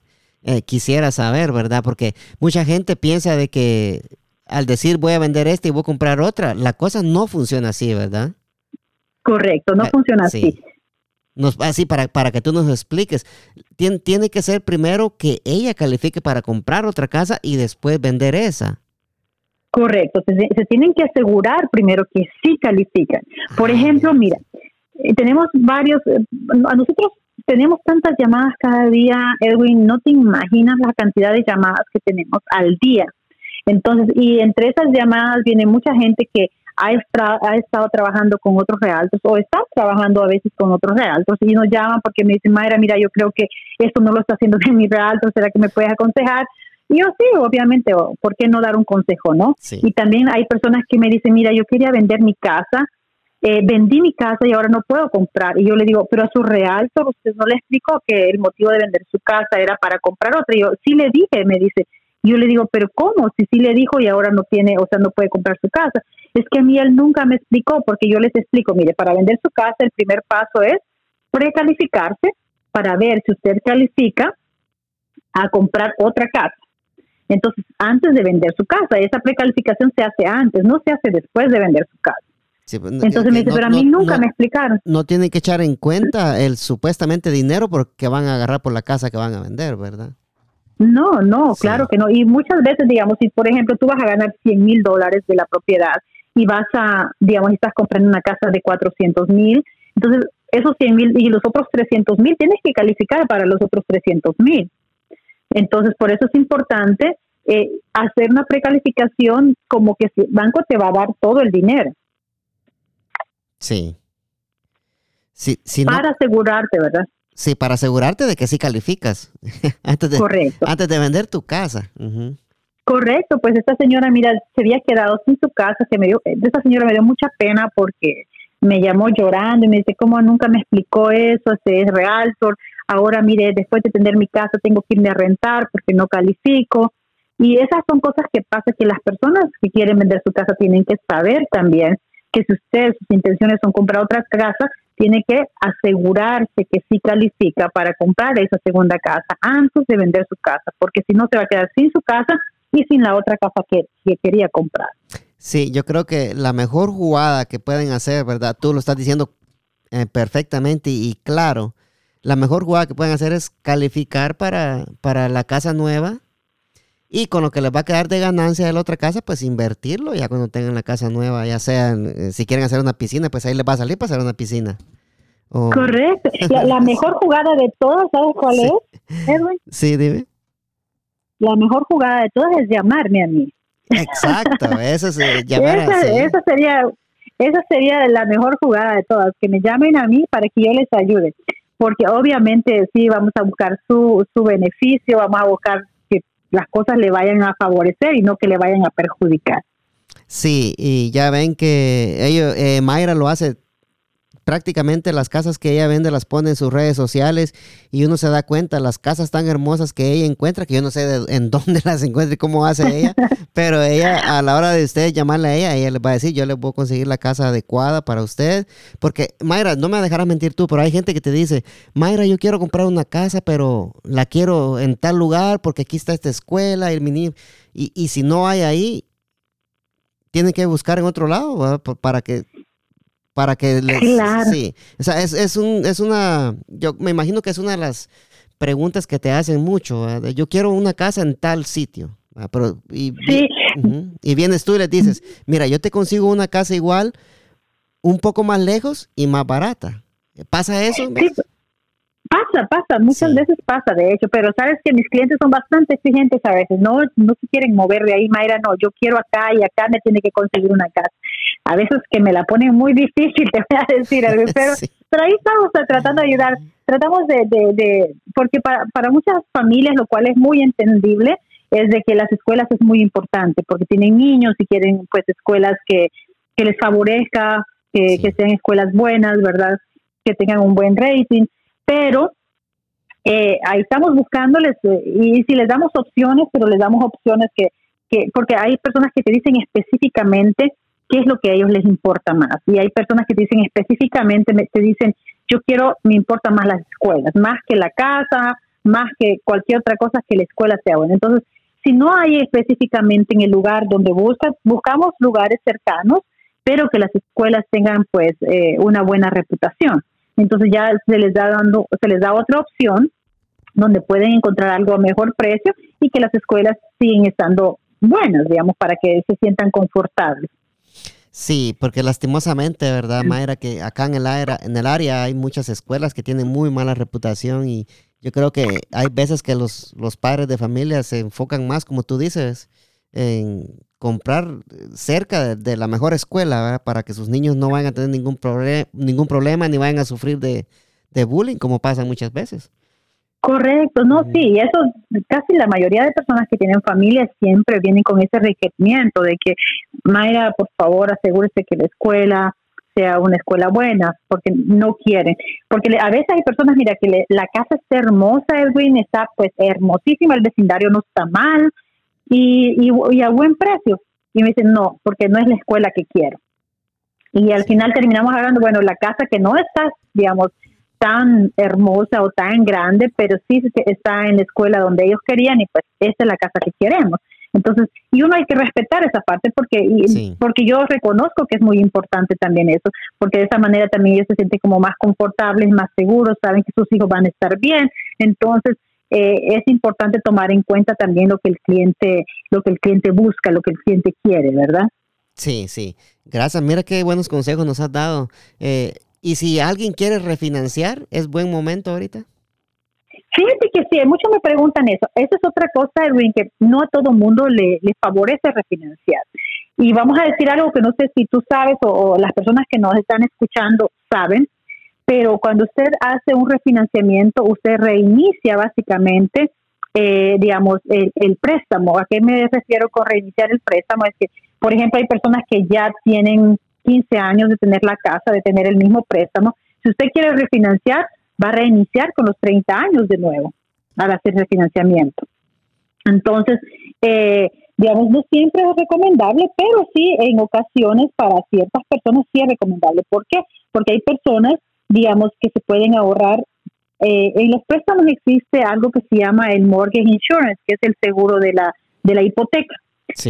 eh, quisiera saber, ¿verdad? Porque mucha gente piensa de que al decir voy a vender esta y voy a comprar otra, la cosa no funciona así, ¿verdad?
Correcto, no eh, funciona así
así para, para que tú nos expliques, tiene, tiene que ser primero que ella califique para comprar otra casa y después vender esa.
Correcto, se, tienen que asegurar primero que sí califican. Por ah, ejemplo, mira, eh, tenemos varios, eh, a nosotros tenemos tantas llamadas cada día, Edwin, no te imaginas la cantidad de llamadas que tenemos al día. Entonces, y entre esas llamadas viene mucha gente que ha, ha estado trabajando con otros realtos o está trabajando a veces con otros realtos y nos llaman porque me dicen, Mayra, mira, yo creo que esto no lo está haciendo bien mi realto, ¿será que me puedes aconsejar? Y yo sí, obviamente, ¿por qué no dar un consejo, no? Y también hay personas que me dicen, mira, yo quería vender mi casa, eh, vendí mi casa y ahora no puedo comprar. Y yo le digo, pero a su realtor usted no le explicó que el motivo de vender su casa era para comprar otra. Y yo sí le dije, me dice, yo le digo, pero ¿cómo? Si sí le dijo y ahora no tiene, o sea, no puede comprar su casa. Es que a mí él nunca me explicó, porque yo les explico, mire, para vender su casa el primer paso es precalificarse para ver si usted califica a comprar otra casa. Entonces, antes de vender su casa, esa precalificación se hace antes, no se hace después de vender su casa. Pues, Entonces me dice, pero a mí nunca me explicaron.
No tienen que echar en cuenta el supuestamente dinero porque van a agarrar por la casa que van a vender, ¿verdad?
No, no, claro que no. Y muchas veces, digamos, si por ejemplo tú vas a ganar 100 mil dólares de la propiedad y vas a, digamos, estás comprando una casa de 400 mil, entonces esos 100 mil y los otros 300 mil tienes que calificar para los otros 300 mil. Entonces, por eso es importante eh, hacer una precalificación como que el banco te va a dar todo el dinero.
Sí.
sí, para asegurarte, ¿verdad?
Sí, para asegurarte de que sí calificas antes, de, Correcto. antes de vender tu casa.
Correcto, pues esta señora, mira, se había quedado sin su casa, que me dio, esta señora me dio mucha pena porque me llamó llorando y me dice, ¿cómo nunca me explicó eso? Este es realtor, ahora mire, después de tener mi casa tengo que irme a rentar porque no califico. Y esas son cosas que pasa que las personas que quieren vender su casa tienen que saber también que si ustedes sus intenciones son comprar otra casa, tiene que asegurarse que sí califica para comprar esa segunda casa antes de vender su casa, porque si no se va a quedar sin su casa y sin la otra casa que, quería comprar.
Sí, yo creo que la mejor jugada que pueden hacer, ¿verdad? Tú lo estás diciendo eh, perfectamente y, claro. La mejor jugada que pueden hacer es calificar para, para la casa nueva y con lo que les va a quedar de ganancia de la otra casa, pues invertirlo ya cuando tengan la casa nueva, ya sean, eh, si quieren hacer una piscina, pues ahí les va a salir para hacer una piscina.
Correcto. La, mejor jugada de todas, ¿sabes cuál es, Edwin?
Sí, dime.
La mejor jugada de todas es llamarme a mí.
Exacto, eso es eh, llamar
esa, esa sería esa sería la mejor jugada de todas, que me llamen a mí para que yo les ayude, porque obviamente sí vamos a buscar su, su beneficio, vamos a buscar que las cosas le vayan a favorecer y no que le vayan a perjudicar.
Sí, y ya ven que ellos, eh, Mayra lo hace prácticamente las casas que ella vende las pone en sus redes sociales y uno se da cuenta las casas tan hermosas que ella encuentra, que yo no sé en dónde las encuentra y cómo hace ella, pero ella a la hora de ustedes llamarle a ella, ella les va a decir, yo le voy a conseguir la casa adecuada para usted, porque Mayra, no me dejarás mentir tú, pero hay gente que te dice, Mayra, yo quiero comprar una casa, pero la quiero en tal lugar porque aquí está esta escuela, el mini, y, y si no hay ahí, tienen que buscar en otro lado para que para que les sí o sea es, es un es una yo me imagino que es una de las preguntas que te hacen mucho yo quiero una casa en tal sitio pero y, y vienes tú y le dices mira yo te consigo una casa igual un poco más lejos y más barata pasa eso
Pasa, pasa, muchas veces pasa, de hecho, pero sabes que mis clientes son bastante exigentes a veces, no, no se quieren mover de ahí, Mayra, no, yo quiero acá y acá me tiene que conseguir una casa. A veces que me la ponen muy difícil, te voy a decir, pero, pero ahí estamos tratando de ayudar, tratamos de, de, de porque para, para muchas familias, lo cual es muy entendible, es de que las escuelas es muy importante, porque tienen niños y quieren pues escuelas que, que les favorezca, que, que sean escuelas buenas, ¿verdad? Que tengan un buen rating pero eh, ahí estamos buscándoles eh, y si les damos opciones, pero les damos opciones que, que, porque hay personas que te dicen específicamente qué es lo que a ellos les importa más y hay personas que dicen específicamente, te dicen, yo quiero, me importan más las escuelas, más que la casa, más que cualquier otra cosa que la escuela sea buena. Entonces, si no hay específicamente en el lugar donde buscas, buscamos lugares cercanos, pero que las escuelas tengan pues eh, una buena reputación. Entonces ya se les da dando, se les da otra opción donde pueden encontrar algo a mejor precio y que las escuelas siguen estando buenas, digamos, para que se sientan confortables.
Sí, porque lastimosamente, ¿verdad, Mayra? Que acá en el, área, en el área hay muchas escuelas que tienen muy mala reputación y yo creo que hay veces que los, los padres de familia se enfocan más, como tú dices, en comprar cerca de, la mejor escuela para que sus niños no vayan a tener ningún, ningún problema ni vayan a sufrir de, bullying como pasa muchas veces.
Correcto, no, sí, eso casi la mayoría de personas que tienen familia siempre vienen con ese requerimiento de que, Mayra, por favor, asegúrese que la escuela sea una escuela buena, porque no quieren. Porque a veces hay personas, mira, que la casa está hermosa, Edwin, está pues hermosísima, el vecindario no está mal, y, y, a buen precio. Y me dicen, no, porque no es la escuela que quiero. Y al final terminamos hablando, bueno, la casa que no está, digamos, tan hermosa o tan grande, pero sí está en la escuela donde ellos querían y pues esta es la casa que queremos. Entonces, y uno hay que respetar esa parte porque porque yo reconozco que es muy importante también eso, porque de esa manera también ellos se sienten como más confortables, más seguros, saben que sus hijos van a estar bien. Entonces, eh, es importante tomar en cuenta también lo que el cliente, lo que el cliente busca, lo que el cliente quiere, ¿verdad?
Sí, sí. Gracias. Mira qué buenos consejos nos has dado. Eh, y si alguien quiere refinanciar, ¿es buen momento ahorita?
Fíjate que sí, muchos me preguntan eso. Esa es otra cosa, Edwin, que no a todo mundo le, favorece refinanciar. Y vamos a decir algo que no sé si tú sabes o las personas que nos están escuchando saben, pero cuando usted hace un refinanciamiento, usted reinicia básicamente, eh, digamos, el, préstamo. ¿A qué me refiero con reiniciar el préstamo? Es que, por ejemplo, hay personas que ya tienen 15 años de tener la casa, de tener el mismo préstamo. Si usted quiere refinanciar, va a reiniciar con los 30 años de nuevo para hacer refinanciamiento. Entonces, eh, digamos, no siempre es recomendable, pero sí en ocasiones para ciertas personas sí es recomendable. ¿Por qué? Porque hay personas digamos, que se pueden ahorrar. Eh, en los préstamos existe algo que se llama el mortgage insurance, que es el seguro de la, de la hipoteca.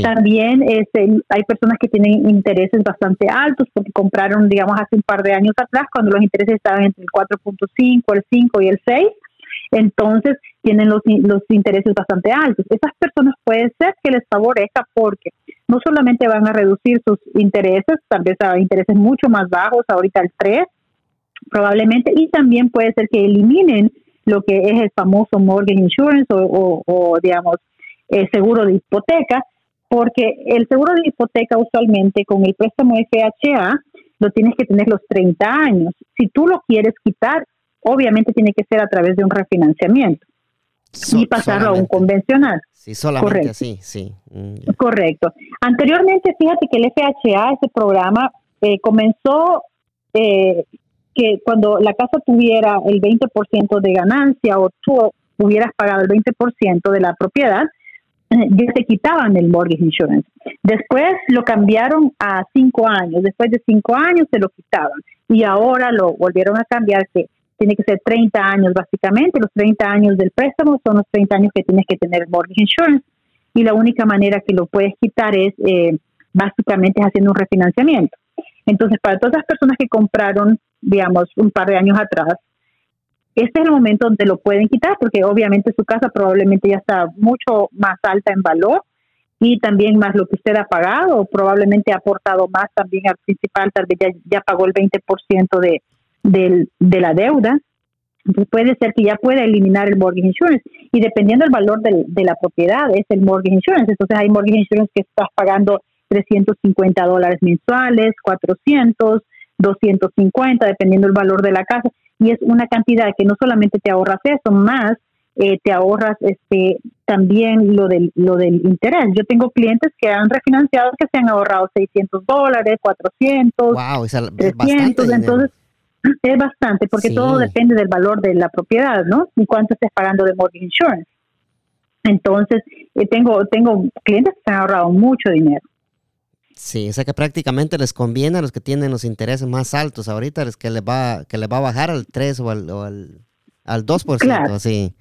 También este, hay personas que tienen intereses bastante altos porque compraron, digamos, hace un par de años atrás, cuando los intereses estaban entre el 4.5, el 5 y el 6. Entonces, tienen los, los intereses bastante altos. Esas personas puede ser que les favorezca porque no solamente van a reducir sus intereses, tal vez a intereses mucho más bajos, ahorita el 3, probablemente, y también puede ser que eliminen lo que es el famoso mortgage insurance o, digamos, el seguro de hipoteca, porque el seguro de hipoteca usualmente con el préstamo FHA lo tienes que tener los 30 años. Si tú lo quieres quitar, obviamente tiene que ser a través de un refinanciamiento y pasarlo a un convencional.
Sí, solamente así, sí.
Mm, Correcto. Anteriormente, fíjate que el FHA, ese programa, eh, comenzó eh, que cuando la casa tuviera el 20% de ganancia o tú hubieras pagado el 20% de la propiedad, ya te quitaban el mortgage insurance. Después lo cambiaron a cinco años. Después de cinco años se lo quitaban. Y ahora lo volvieron a cambiar, que tiene que ser 30 años básicamente. Los 30 años del préstamo son los 30 años que tienes que tener mortgage insurance. Y la única manera que lo puedes quitar es eh, básicamente haciendo un refinanciamiento. Entonces, para todas las personas que compraron, digamos, un par de años atrás, este es el momento donde lo pueden quitar porque obviamente su casa probablemente ya está mucho más alta en valor y también más lo que usted ha pagado, probablemente ha aportado más también al principal, tal vez ya, pagó el 20% de, de, la deuda. Entonces puede ser que ya pueda eliminar el mortgage insurance y dependiendo del valor de la propiedad es el mortgage insurance. Entonces hay mortgage insurance que estás pagando 350 dólares mensuales, 400, 250, dependiendo del valor de la casa y es una cantidad que no solamente te ahorras eso, más eh, te ahorras este también lo del lo del interés. Yo tengo clientes que han refinanciado que se han ahorrado 600 dólares, 400, wow, 300, entonces es bastante porque todo depende del valor de la propiedad, ¿no? Y cuánto estés pagando de mortgage insurance. Entonces, eh, tengo tengo clientes que se han ahorrado mucho dinero.
Sí, o sea que prácticamente les conviene a los que tienen los intereses más altos ahorita, es que les va, que les va a bajar al 3 o al, o al, al 2%, claro. sí.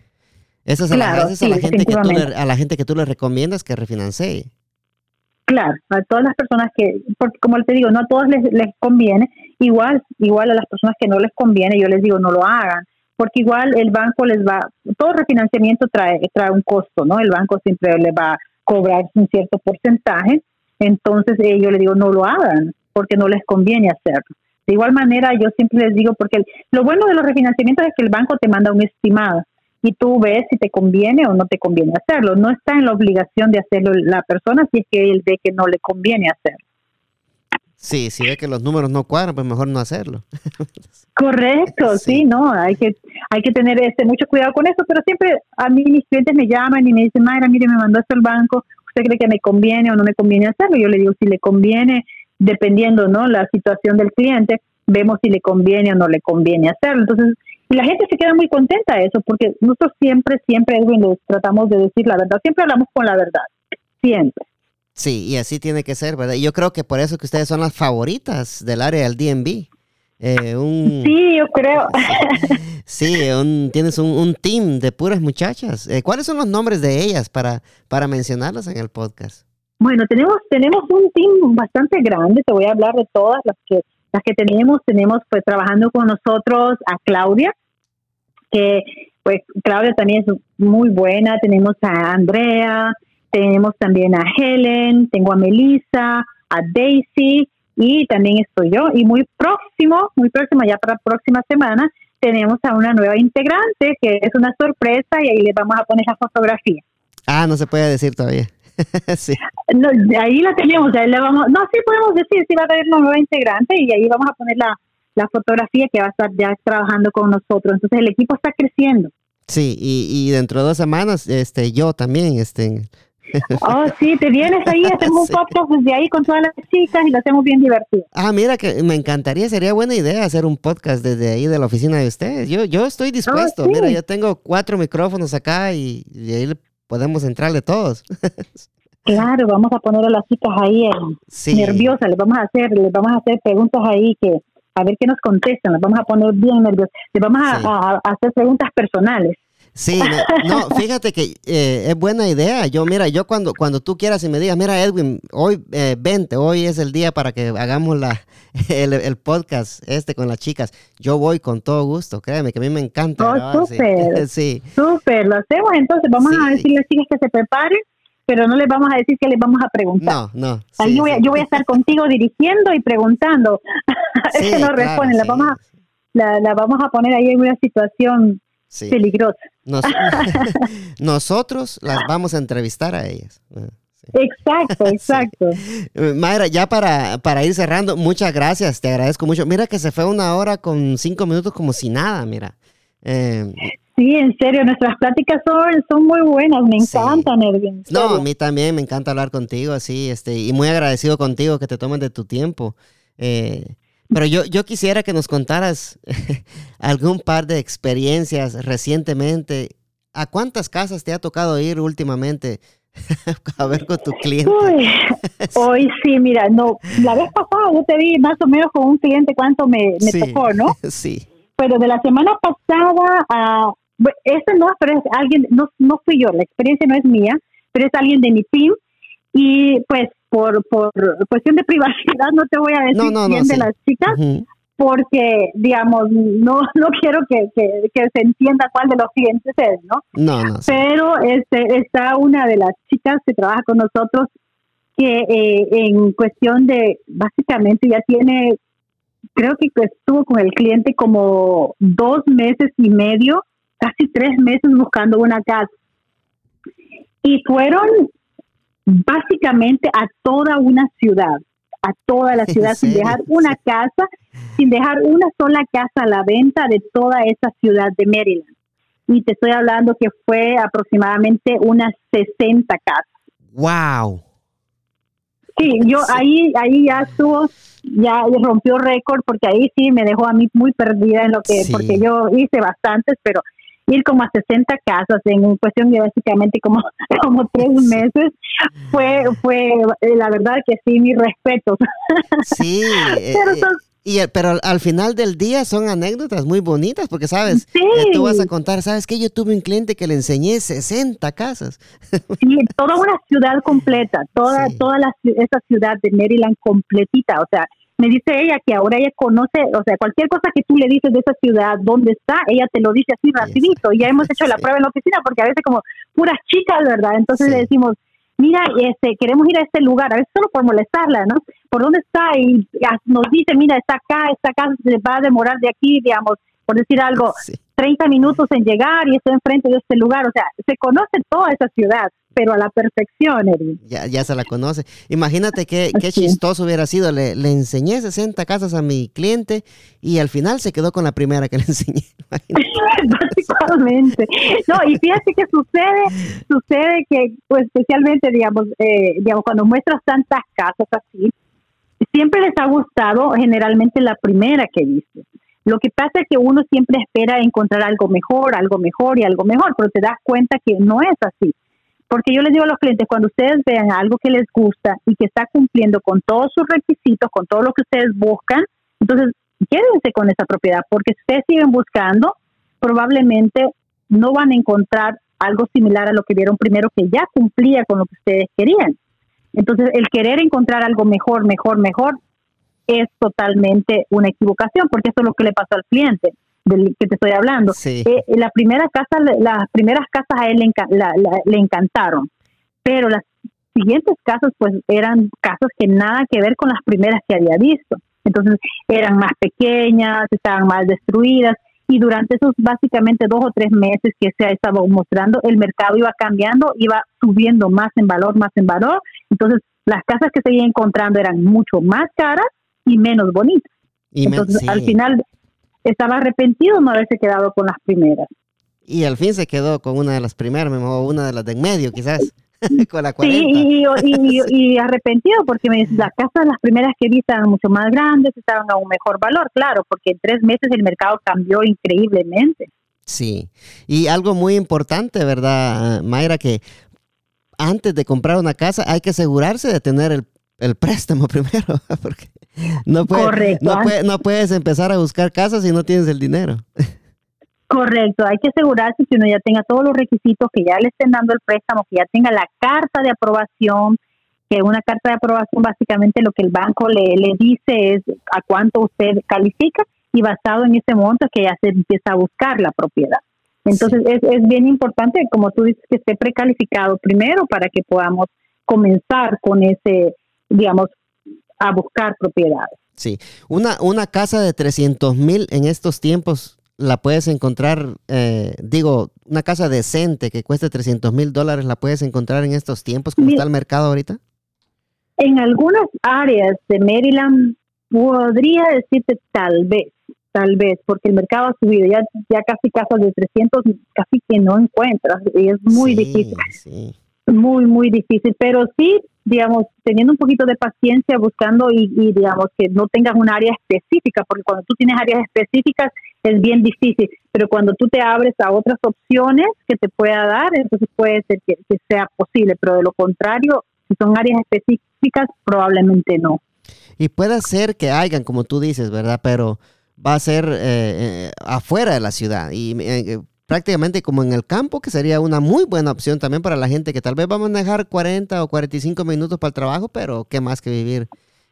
Esa es, a, la, gente que tú le, a la gente que tú le recomiendas que refinancie.
Claro, a todas las personas que, porque como te digo, no a todos les, les conviene, igual, igual a las personas que no les conviene, yo les digo no lo hagan, porque igual el banco les va, todo refinanciamiento trae, trae un costo, ¿no? El banco siempre le va a cobrar un cierto porcentaje, entonces eh, yo le digo no lo hagan porque no les conviene hacerlo. De igual manera, yo siempre les digo, porque lo bueno de los refinanciamientos es que el banco te manda un estimado y tú ves si te conviene o no te conviene hacerlo. No está en la obligación de hacerlo la persona si es que él ve que no le conviene hacerlo.
Sí, si ve que los números no cuadran, pues mejor no hacerlo.
Correcto, sí. no, hay que hay que tener este mucho cuidado con eso, pero siempre a mí mis clientes me llaman y me dicen, Mayra, mire, me mandó esto el banco, cree que me conviene o no me conviene hacerlo? Yo le digo, si le conviene, dependiendo, ¿no? La situación del cliente, vemos si le conviene o no le conviene hacerlo. Entonces, y la gente se queda muy contenta de eso, porque nosotros siempre, siempre, Edwin, les tratamos de decir la verdad, siempre hablamos con la verdad, siempre.
Sí, y así tiene que ser, ¿verdad? Y yo creo que por eso que ustedes son las favoritas del área del DMV. Eh,
sí, yo creo.
Sí, tienes un, team de puras muchachas. Eh, ¿Cuáles son los nombres de ellas para, para mencionarlas en el podcast?
Bueno, tenemos tenemos un team bastante grande. Te voy a hablar de todas las que las que tenemos. Tenemos pues trabajando con nosotros a Claudia, que pues Claudia también es muy buena. Tenemos a Andrea, tenemos también a Helen, tengo a Melissa, a Daisy y también estoy yo. Y muy próximo, muy próximo, ya para la próxima semana, tenemos a una nueva integrante que es una sorpresa y ahí le vamos a poner la fotografía.
Ah, no se puede decir todavía. sí.
No, ahí la tenemos, ahí le vamos, no, sí podemos decir, sí va a haber una nueva integrante y ahí vamos a poner la, la fotografía que va a estar ya trabajando con nosotros. Entonces el equipo está creciendo.
Sí, y, y dentro de dos semanas, este, yo también, este,
Oh, sí, te vienes ahí, hacemos un podcast desde ahí con todas las chicas y lo hacemos bien divertido.
Ah, mira, que me encantaría, sería buena idea hacer un podcast desde ahí de la oficina de ustedes. Yo, yo estoy dispuesto. Oh, mira, yo tengo cuatro micrófonos acá y, ahí podemos entrarle todos.
Claro, vamos a poner a las chicas ahí nerviosas, les vamos a hacer, les vamos a hacer preguntas ahí que a ver qué nos contestan, las vamos a poner bien nerviosas, les vamos a hacer preguntas personales.
Sí, no, fíjate que eh, es buena idea. Yo, mira, yo cuando, cuando tú quieras y me digas, mira, Edwin, hoy eh, vente, hoy es el día para que hagamos la, el, podcast este con las chicas. Yo voy con todo gusto, créeme, que a mí me encanta.
Oh, súper. Sí. Súper, lo hacemos entonces. Vamos a decirle a las chicas que se preparen, pero no les vamos a decir que les vamos a preguntar.
No, no.
Ahí yo, voy yo, voy a, estar contigo dirigiendo y preguntando. Sí, no responden. la, vamos a, la, la vamos a poner ahí en una situación peligrosa.
nosotros las vamos a entrevistar a ellas.
Exacto, exacto.
Mayra, ya para, para ir cerrando, muchas gracias, te agradezco mucho. Mira que se fue una hora con cinco minutos como si nada, mira.
Eh, sí, en serio, nuestras pláticas son, son muy buenas, me encantan, Erwin.
No, a mí también me encanta hablar contigo, así, este, y muy agradecido contigo que te tomen de tu tiempo. Eh, pero yo, yo quisiera que nos contaras algún par de experiencias recientemente. ¿A cuántas casas te ha tocado ir últimamente a ver con tu cliente?
hoy sí, mira, no, la vez pasada yo te vi más o menos con un cliente cuánto me, tocó, ¿no?
Sí.
Pero de la semana pasada a... Este no, pero es alguien, no, no fui yo, la experiencia no es mía, pero es alguien de mi team. Y pues por, por cuestión de privacidad no te voy a decir quién de las chicas, porque, digamos, no, no quiero que, se entienda cuál de los clientes es, ¿no?
No, no.
Pero este, está una de las chicas que trabaja con nosotros que eh, en cuestión de, básicamente ya tiene, creo que estuvo con el cliente como dos meses y medio, casi tres meses buscando una casa. Y fueron básicamente a toda una ciudad, a toda la ciudad, sin dejar una casa, sin dejar una sola casa a la venta de toda esa ciudad de Maryland. Y te estoy hablando que fue aproximadamente unas 60 casas.
¡Wow!
Sí, yo ahí ahí ya estuvo, ya rompió récord porque ahí sí me dejó a mí muy perdida en lo que, porque yo hice bastantes, pero ir como a 60 casas en cuestión de básicamente como, como tres meses, fue, fue eh, la verdad que sí, mi respeto.
Sí, eh, pero, eh, y, pero al final del día son anécdotas muy bonitas porque, ¿sabes? tú vas a contar, ¿sabes que Yo tuve un cliente que le enseñé 60 casas.
Sí, toda una ciudad completa, toda, toda la, esa ciudad de Maryland completita, o sea, me dice ella que ahora ella conoce, o sea, cualquier cosa que tú le dices de esa ciudad, dónde está, ella te lo dice así rapidito. Y ya hemos hecho la prueba en la oficina porque a veces como puras chicas, ¿verdad? Entonces le decimos, mira, este, queremos ir a este lugar, a veces solo por molestarla, ¿no? ¿Por dónde está? Y nos dice, mira, está acá, esta casa se va a demorar de aquí, digamos, por decir algo, 30 minutos en llegar y está enfrente de este lugar. O sea, se conoce toda esa ciudad pero a la perfección,
Ya, ya se la conoce. Imagínate qué, qué chistoso hubiera sido. Le, le, enseñé 60 casas a mi cliente y al final se quedó con la primera que le enseñé.
Básicamente. No, y fíjate que sucede, sucede que, pues, especialmente, digamos, eh, digamos, cuando muestras tantas casas así, siempre les ha gustado generalmente la primera que viste. Lo que pasa es que uno siempre espera encontrar algo mejor, algo mejor y algo mejor, pero te das cuenta que no es así porque yo les digo a los clientes, cuando ustedes vean algo que les gusta y que está cumpliendo con todos sus requisitos, con todo lo que ustedes buscan, entonces quédense con esa propiedad, porque si ustedes siguen buscando, probablemente no van a encontrar algo similar a lo que vieron primero que ya cumplía con lo que ustedes querían. Entonces, el querer encontrar algo mejor, mejor, mejor, es totalmente una equivocación, porque eso es lo que le pasó al cliente del que te estoy hablando. Eh, la primera casa, las primeras casas a él le, encantaron, pero las siguientes casas pues eran casas que nada que ver con las primeras que había visto. Entonces eran más pequeñas, estaban más destruidas y durante esos básicamente dos o tres meses que se estaba mostrando, el mercado iba cambiando, iba subiendo más en valor, más en valor. Entonces las casas que se iban encontrando eran mucho más caras y menos bonitas. Entonces al final estaba arrepentido no haberse quedado con las primeras.
Y al fin se quedó con una de las primeras, o una de las de en medio quizás. con la
40. Sí, y, arrepentido porque me, las casas, las primeras que vi estaban mucho más grandes, estaban a un mejor valor, claro, porque en tres meses el mercado cambió increíblemente.
Sí, y algo muy importante, ¿verdad, Mayra? Que antes de comprar una casa hay que asegurarse de tener el, el préstamo primero, porque no, no, puedes empezar a buscar casas si no tienes el dinero.
Correcto, hay que asegurarse que uno ya tenga todos los requisitos, que ya le estén dando el préstamo, que ya tenga la carta de aprobación, que una carta de aprobación básicamente lo que el banco le, le dice es a cuánto usted califica y basado en ese monto que ya se empieza a buscar la propiedad. Entonces es, es bien importante, como tú dices, que esté precalificado primero para que podamos comenzar con ese, digamos, a buscar propiedades.
Sí, una, una casa de 300 mil en estos tiempos la puedes encontrar, eh, digo, una casa decente que cueste 300 mil dólares, la puedes encontrar en estos tiempos, como está el mercado ahorita?
En algunas áreas de Maryland podría decirte tal vez, tal vez, porque el mercado ha subido, ya, ya casi casas de 300, casi que no encuentras, y es muy difícil. Muy, muy difícil, pero sí, digamos, teniendo un poquito de paciencia, buscando y, y, digamos que no tengas un área específica, porque cuando tú tienes áreas específicas es bien difícil, pero cuando tú te abres a otras opciones que te pueda dar, entonces puede ser que, sea posible, pero de lo contrario, si son áreas específicas, probablemente no.
Y puede ser que hayan, como tú dices, ¿verdad? Pero va a ser eh, eh, afuera de la ciudad y eh, prácticamente como en el campo, que sería una muy buena opción también para la gente que tal vez va a manejar 40 o 45 minutos para el trabajo, pero qué más que vivir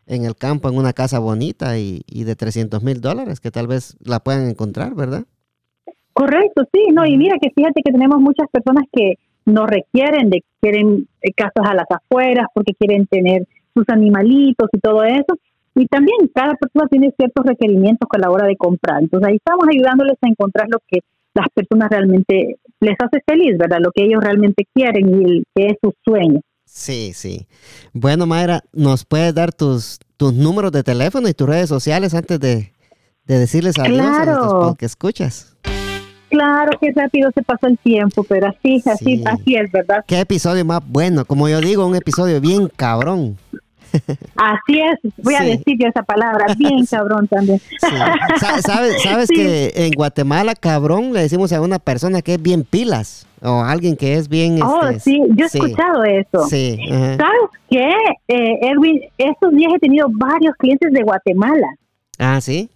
en el campo, en una casa bonita y, de 300 mil dólares, que tal vez la puedan encontrar, ¿verdad?
Correcto, sí, no, y mira que fíjate que tenemos muchas personas que no requieren de, quieren casas a las afueras porque quieren tener sus animalitos y todo eso, y también cada persona tiene ciertos requerimientos a la hora de comprar. Entonces ahí estamos ayudándoles a encontrar lo que las personas realmente les hace feliz, ¿verdad? Lo que ellos realmente quieren y el, que es su sueño.
Sí, sí. Bueno, Mayra, ¿nos puedes dar tus, tus números de teléfono y tus redes sociales antes de, decirles adiós claro. a los que escuchas?
Claro, qué rápido se pasa el tiempo, pero así, así, así es, ¿verdad?
Qué episodio más bueno, como yo digo, un episodio bien cabrón.
Así es, voy a decir yo esa palabra, bien cabrón también.
¿Sabes, sabes que en Guatemala cabrón le decimos a una persona que es bien pilas o alguien que es bien...
Oh, este, sí, yo he escuchado eso. Sí. ¿Sabes qué, eh, Edwin? Estos días he tenido varios clientes de Guatemala.
Ah, sí.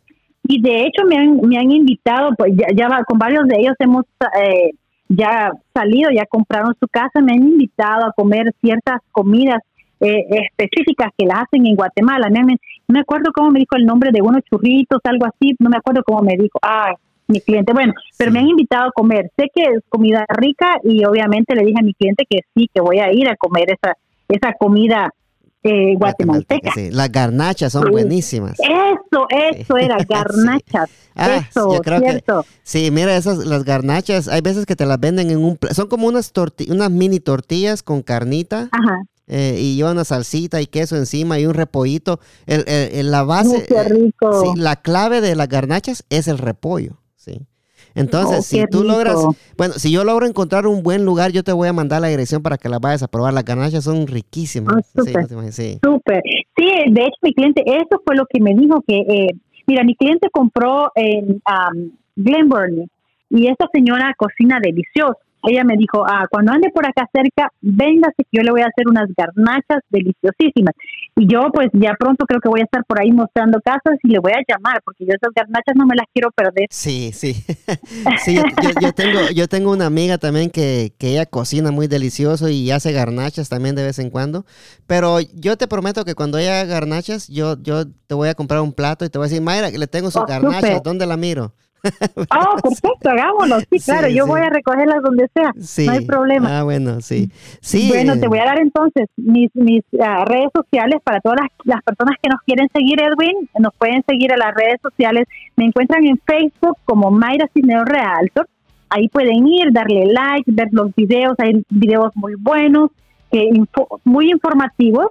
Y de hecho me han, me han invitado, pues ya, ya con varios de ellos hemos... Eh, ya salido, ya compraron su casa, me han invitado a comer ciertas comidas eh, específicas que las hacen en Guatemala. No me, acuerdo cómo me dijo el nombre de unos churritos, algo así, no me acuerdo cómo me dijo. Ah, mi cliente. Bueno, pero me han invitado a comer. Sé que es comida rica y obviamente le dije a mi cliente que sí, que voy a ir a comer esa, esa comida eh, guatemalteca.
Las garnachas son buenísimas.
Eso, eso era, garnachas. Ah, eso, cierto.
sí, mira, esas, las garnachas, hay veces que te las venden en un... Son como unas, unas mini tortillas con carnita. Ajá. Eh, y lleva una salsita y queso encima y un repollito. El, la base, eh, la clave de las garnachas es el repollo, ¿sí? Entonces, oh, si tú logras, bueno, si yo logro encontrar un buen lugar, yo te voy a mandar la dirección para que la vayas a probar. Las garnachas son riquísimas.
Oh, sí, súper. Sí. de hecho, mi cliente, eso fue lo que me dijo que, eh, mira, mi cliente compró en um, Glenburn y esta señora cocina delicioso ella me dijo, ah, cuando ande por acá cerca, véngase que yo le voy a hacer unas garnachas deliciosísimas. Y yo pues ya pronto creo que voy a estar por ahí mostrando casas y le voy a llamar, porque yo esas garnachas no me las quiero perder.
Sí, sí. sí, yo, tengo, yo tengo una amiga también que, que ella cocina muy delicioso y hace garnachas también de vez en cuando. Pero yo te prometo que cuando ella haga garnachas, yo, yo te voy a comprar un plato y te voy a decir, Mayra, le tengo sus oh, garnachas, ¿dónde la miro?
Oh, perfecto, hagámoslo. Sí, claro, yo voy a recogerlas donde sea. No hay problema.
Ah, bueno, sí. sí
bueno, te voy a dar entonces mis, mis ah, redes sociales para todas las, personas que nos quieren seguir, Edwin. Nos pueden seguir a las redes sociales. Me encuentran en Facebook como Mayra Cisneo Realtor. Ahí pueden ir, darle like, ver los videos. Hay videos muy buenos, que muy informativos,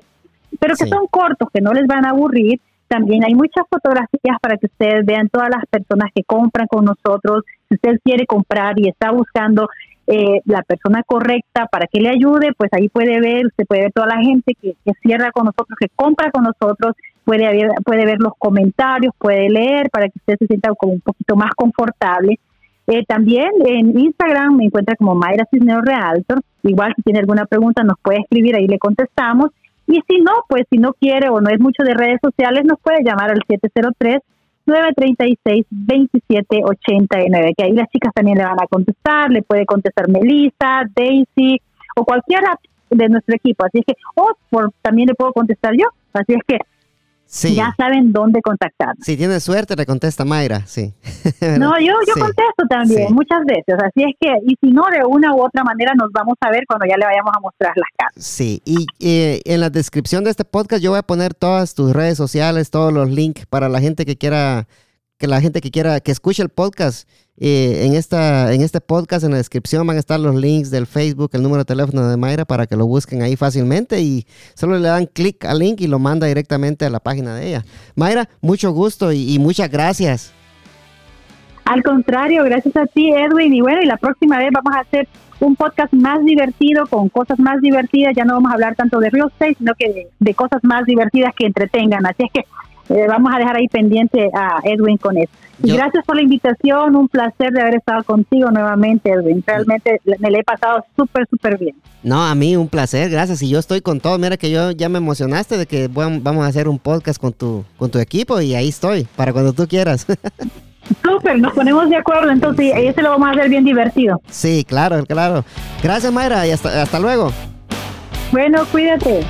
pero que son cortos, que no les van a aburrir también hay muchas fotografías para que ustedes vean todas las personas que compran con nosotros. Si usted quiere comprar y está buscando eh, la persona correcta para que le ayude, pues ahí puede ver, usted puede ver toda la gente que, cierra con nosotros, que compra con nosotros, puede puede ver los comentarios, puede leer para que usted se sienta como un poquito más confortable. Eh, también en Instagram me encuentra como Mayra Cisneros Realtor. Igual si tiene alguna pregunta nos puede escribir, ahí le contestamos. Y si no, pues si no quiere o no es mucho de redes sociales, nos puede llamar al 703-936-2789, que ahí las chicas también le van a contestar, le puede contestar Melissa, Daisy o cualquiera de nuestro equipo. Así es que, o también le puedo contestar yo. Así es que ya saben dónde contactar.
Si tienes suerte, le contesta Mayra, sí.
no, yo, yo contesto también, muchas veces. Así es que, y si no, de una u otra manera nos vamos a ver cuando ya le vayamos a mostrar las casas.
Sí, y eh, en la descripción de este podcast yo voy a poner todas tus redes sociales, todos los links para la gente que quiera que la gente que quiera, que escuche el podcast, eh, en, esta, en este podcast, en la descripción van a estar los links del Facebook, el número de teléfono de Mayra para que lo busquen ahí fácilmente y solo le dan clic al link y lo manda directamente a la página de ella. Mayra, mucho gusto y, muchas gracias.
Al contrario, gracias a ti, Edwin. Y bueno, y la próxima vez vamos a hacer un podcast más divertido, con cosas más divertidas. Ya no vamos a hablar tanto de real estate, sino que de, de cosas más divertidas que entretengan. Así es que eh, vamos a dejar ahí pendiente a Edwin con eso. Y gracias por la invitación, un placer de haber estado contigo nuevamente, Edwin. Realmente me le he pasado súper, súper bien.
No, a mí un placer, gracias. Y yo estoy con todo. Mira que yo ya me emocionaste de que vamos a hacer un podcast con tu, con tu equipo y ahí estoy, para cuando tú quieras.
Súper, nos ponemos de acuerdo, entonces ese lo vamos a hacer bien divertido.
Sí, claro, claro. Gracias, Mayra, y hasta, hasta luego.
Bueno, cuídate.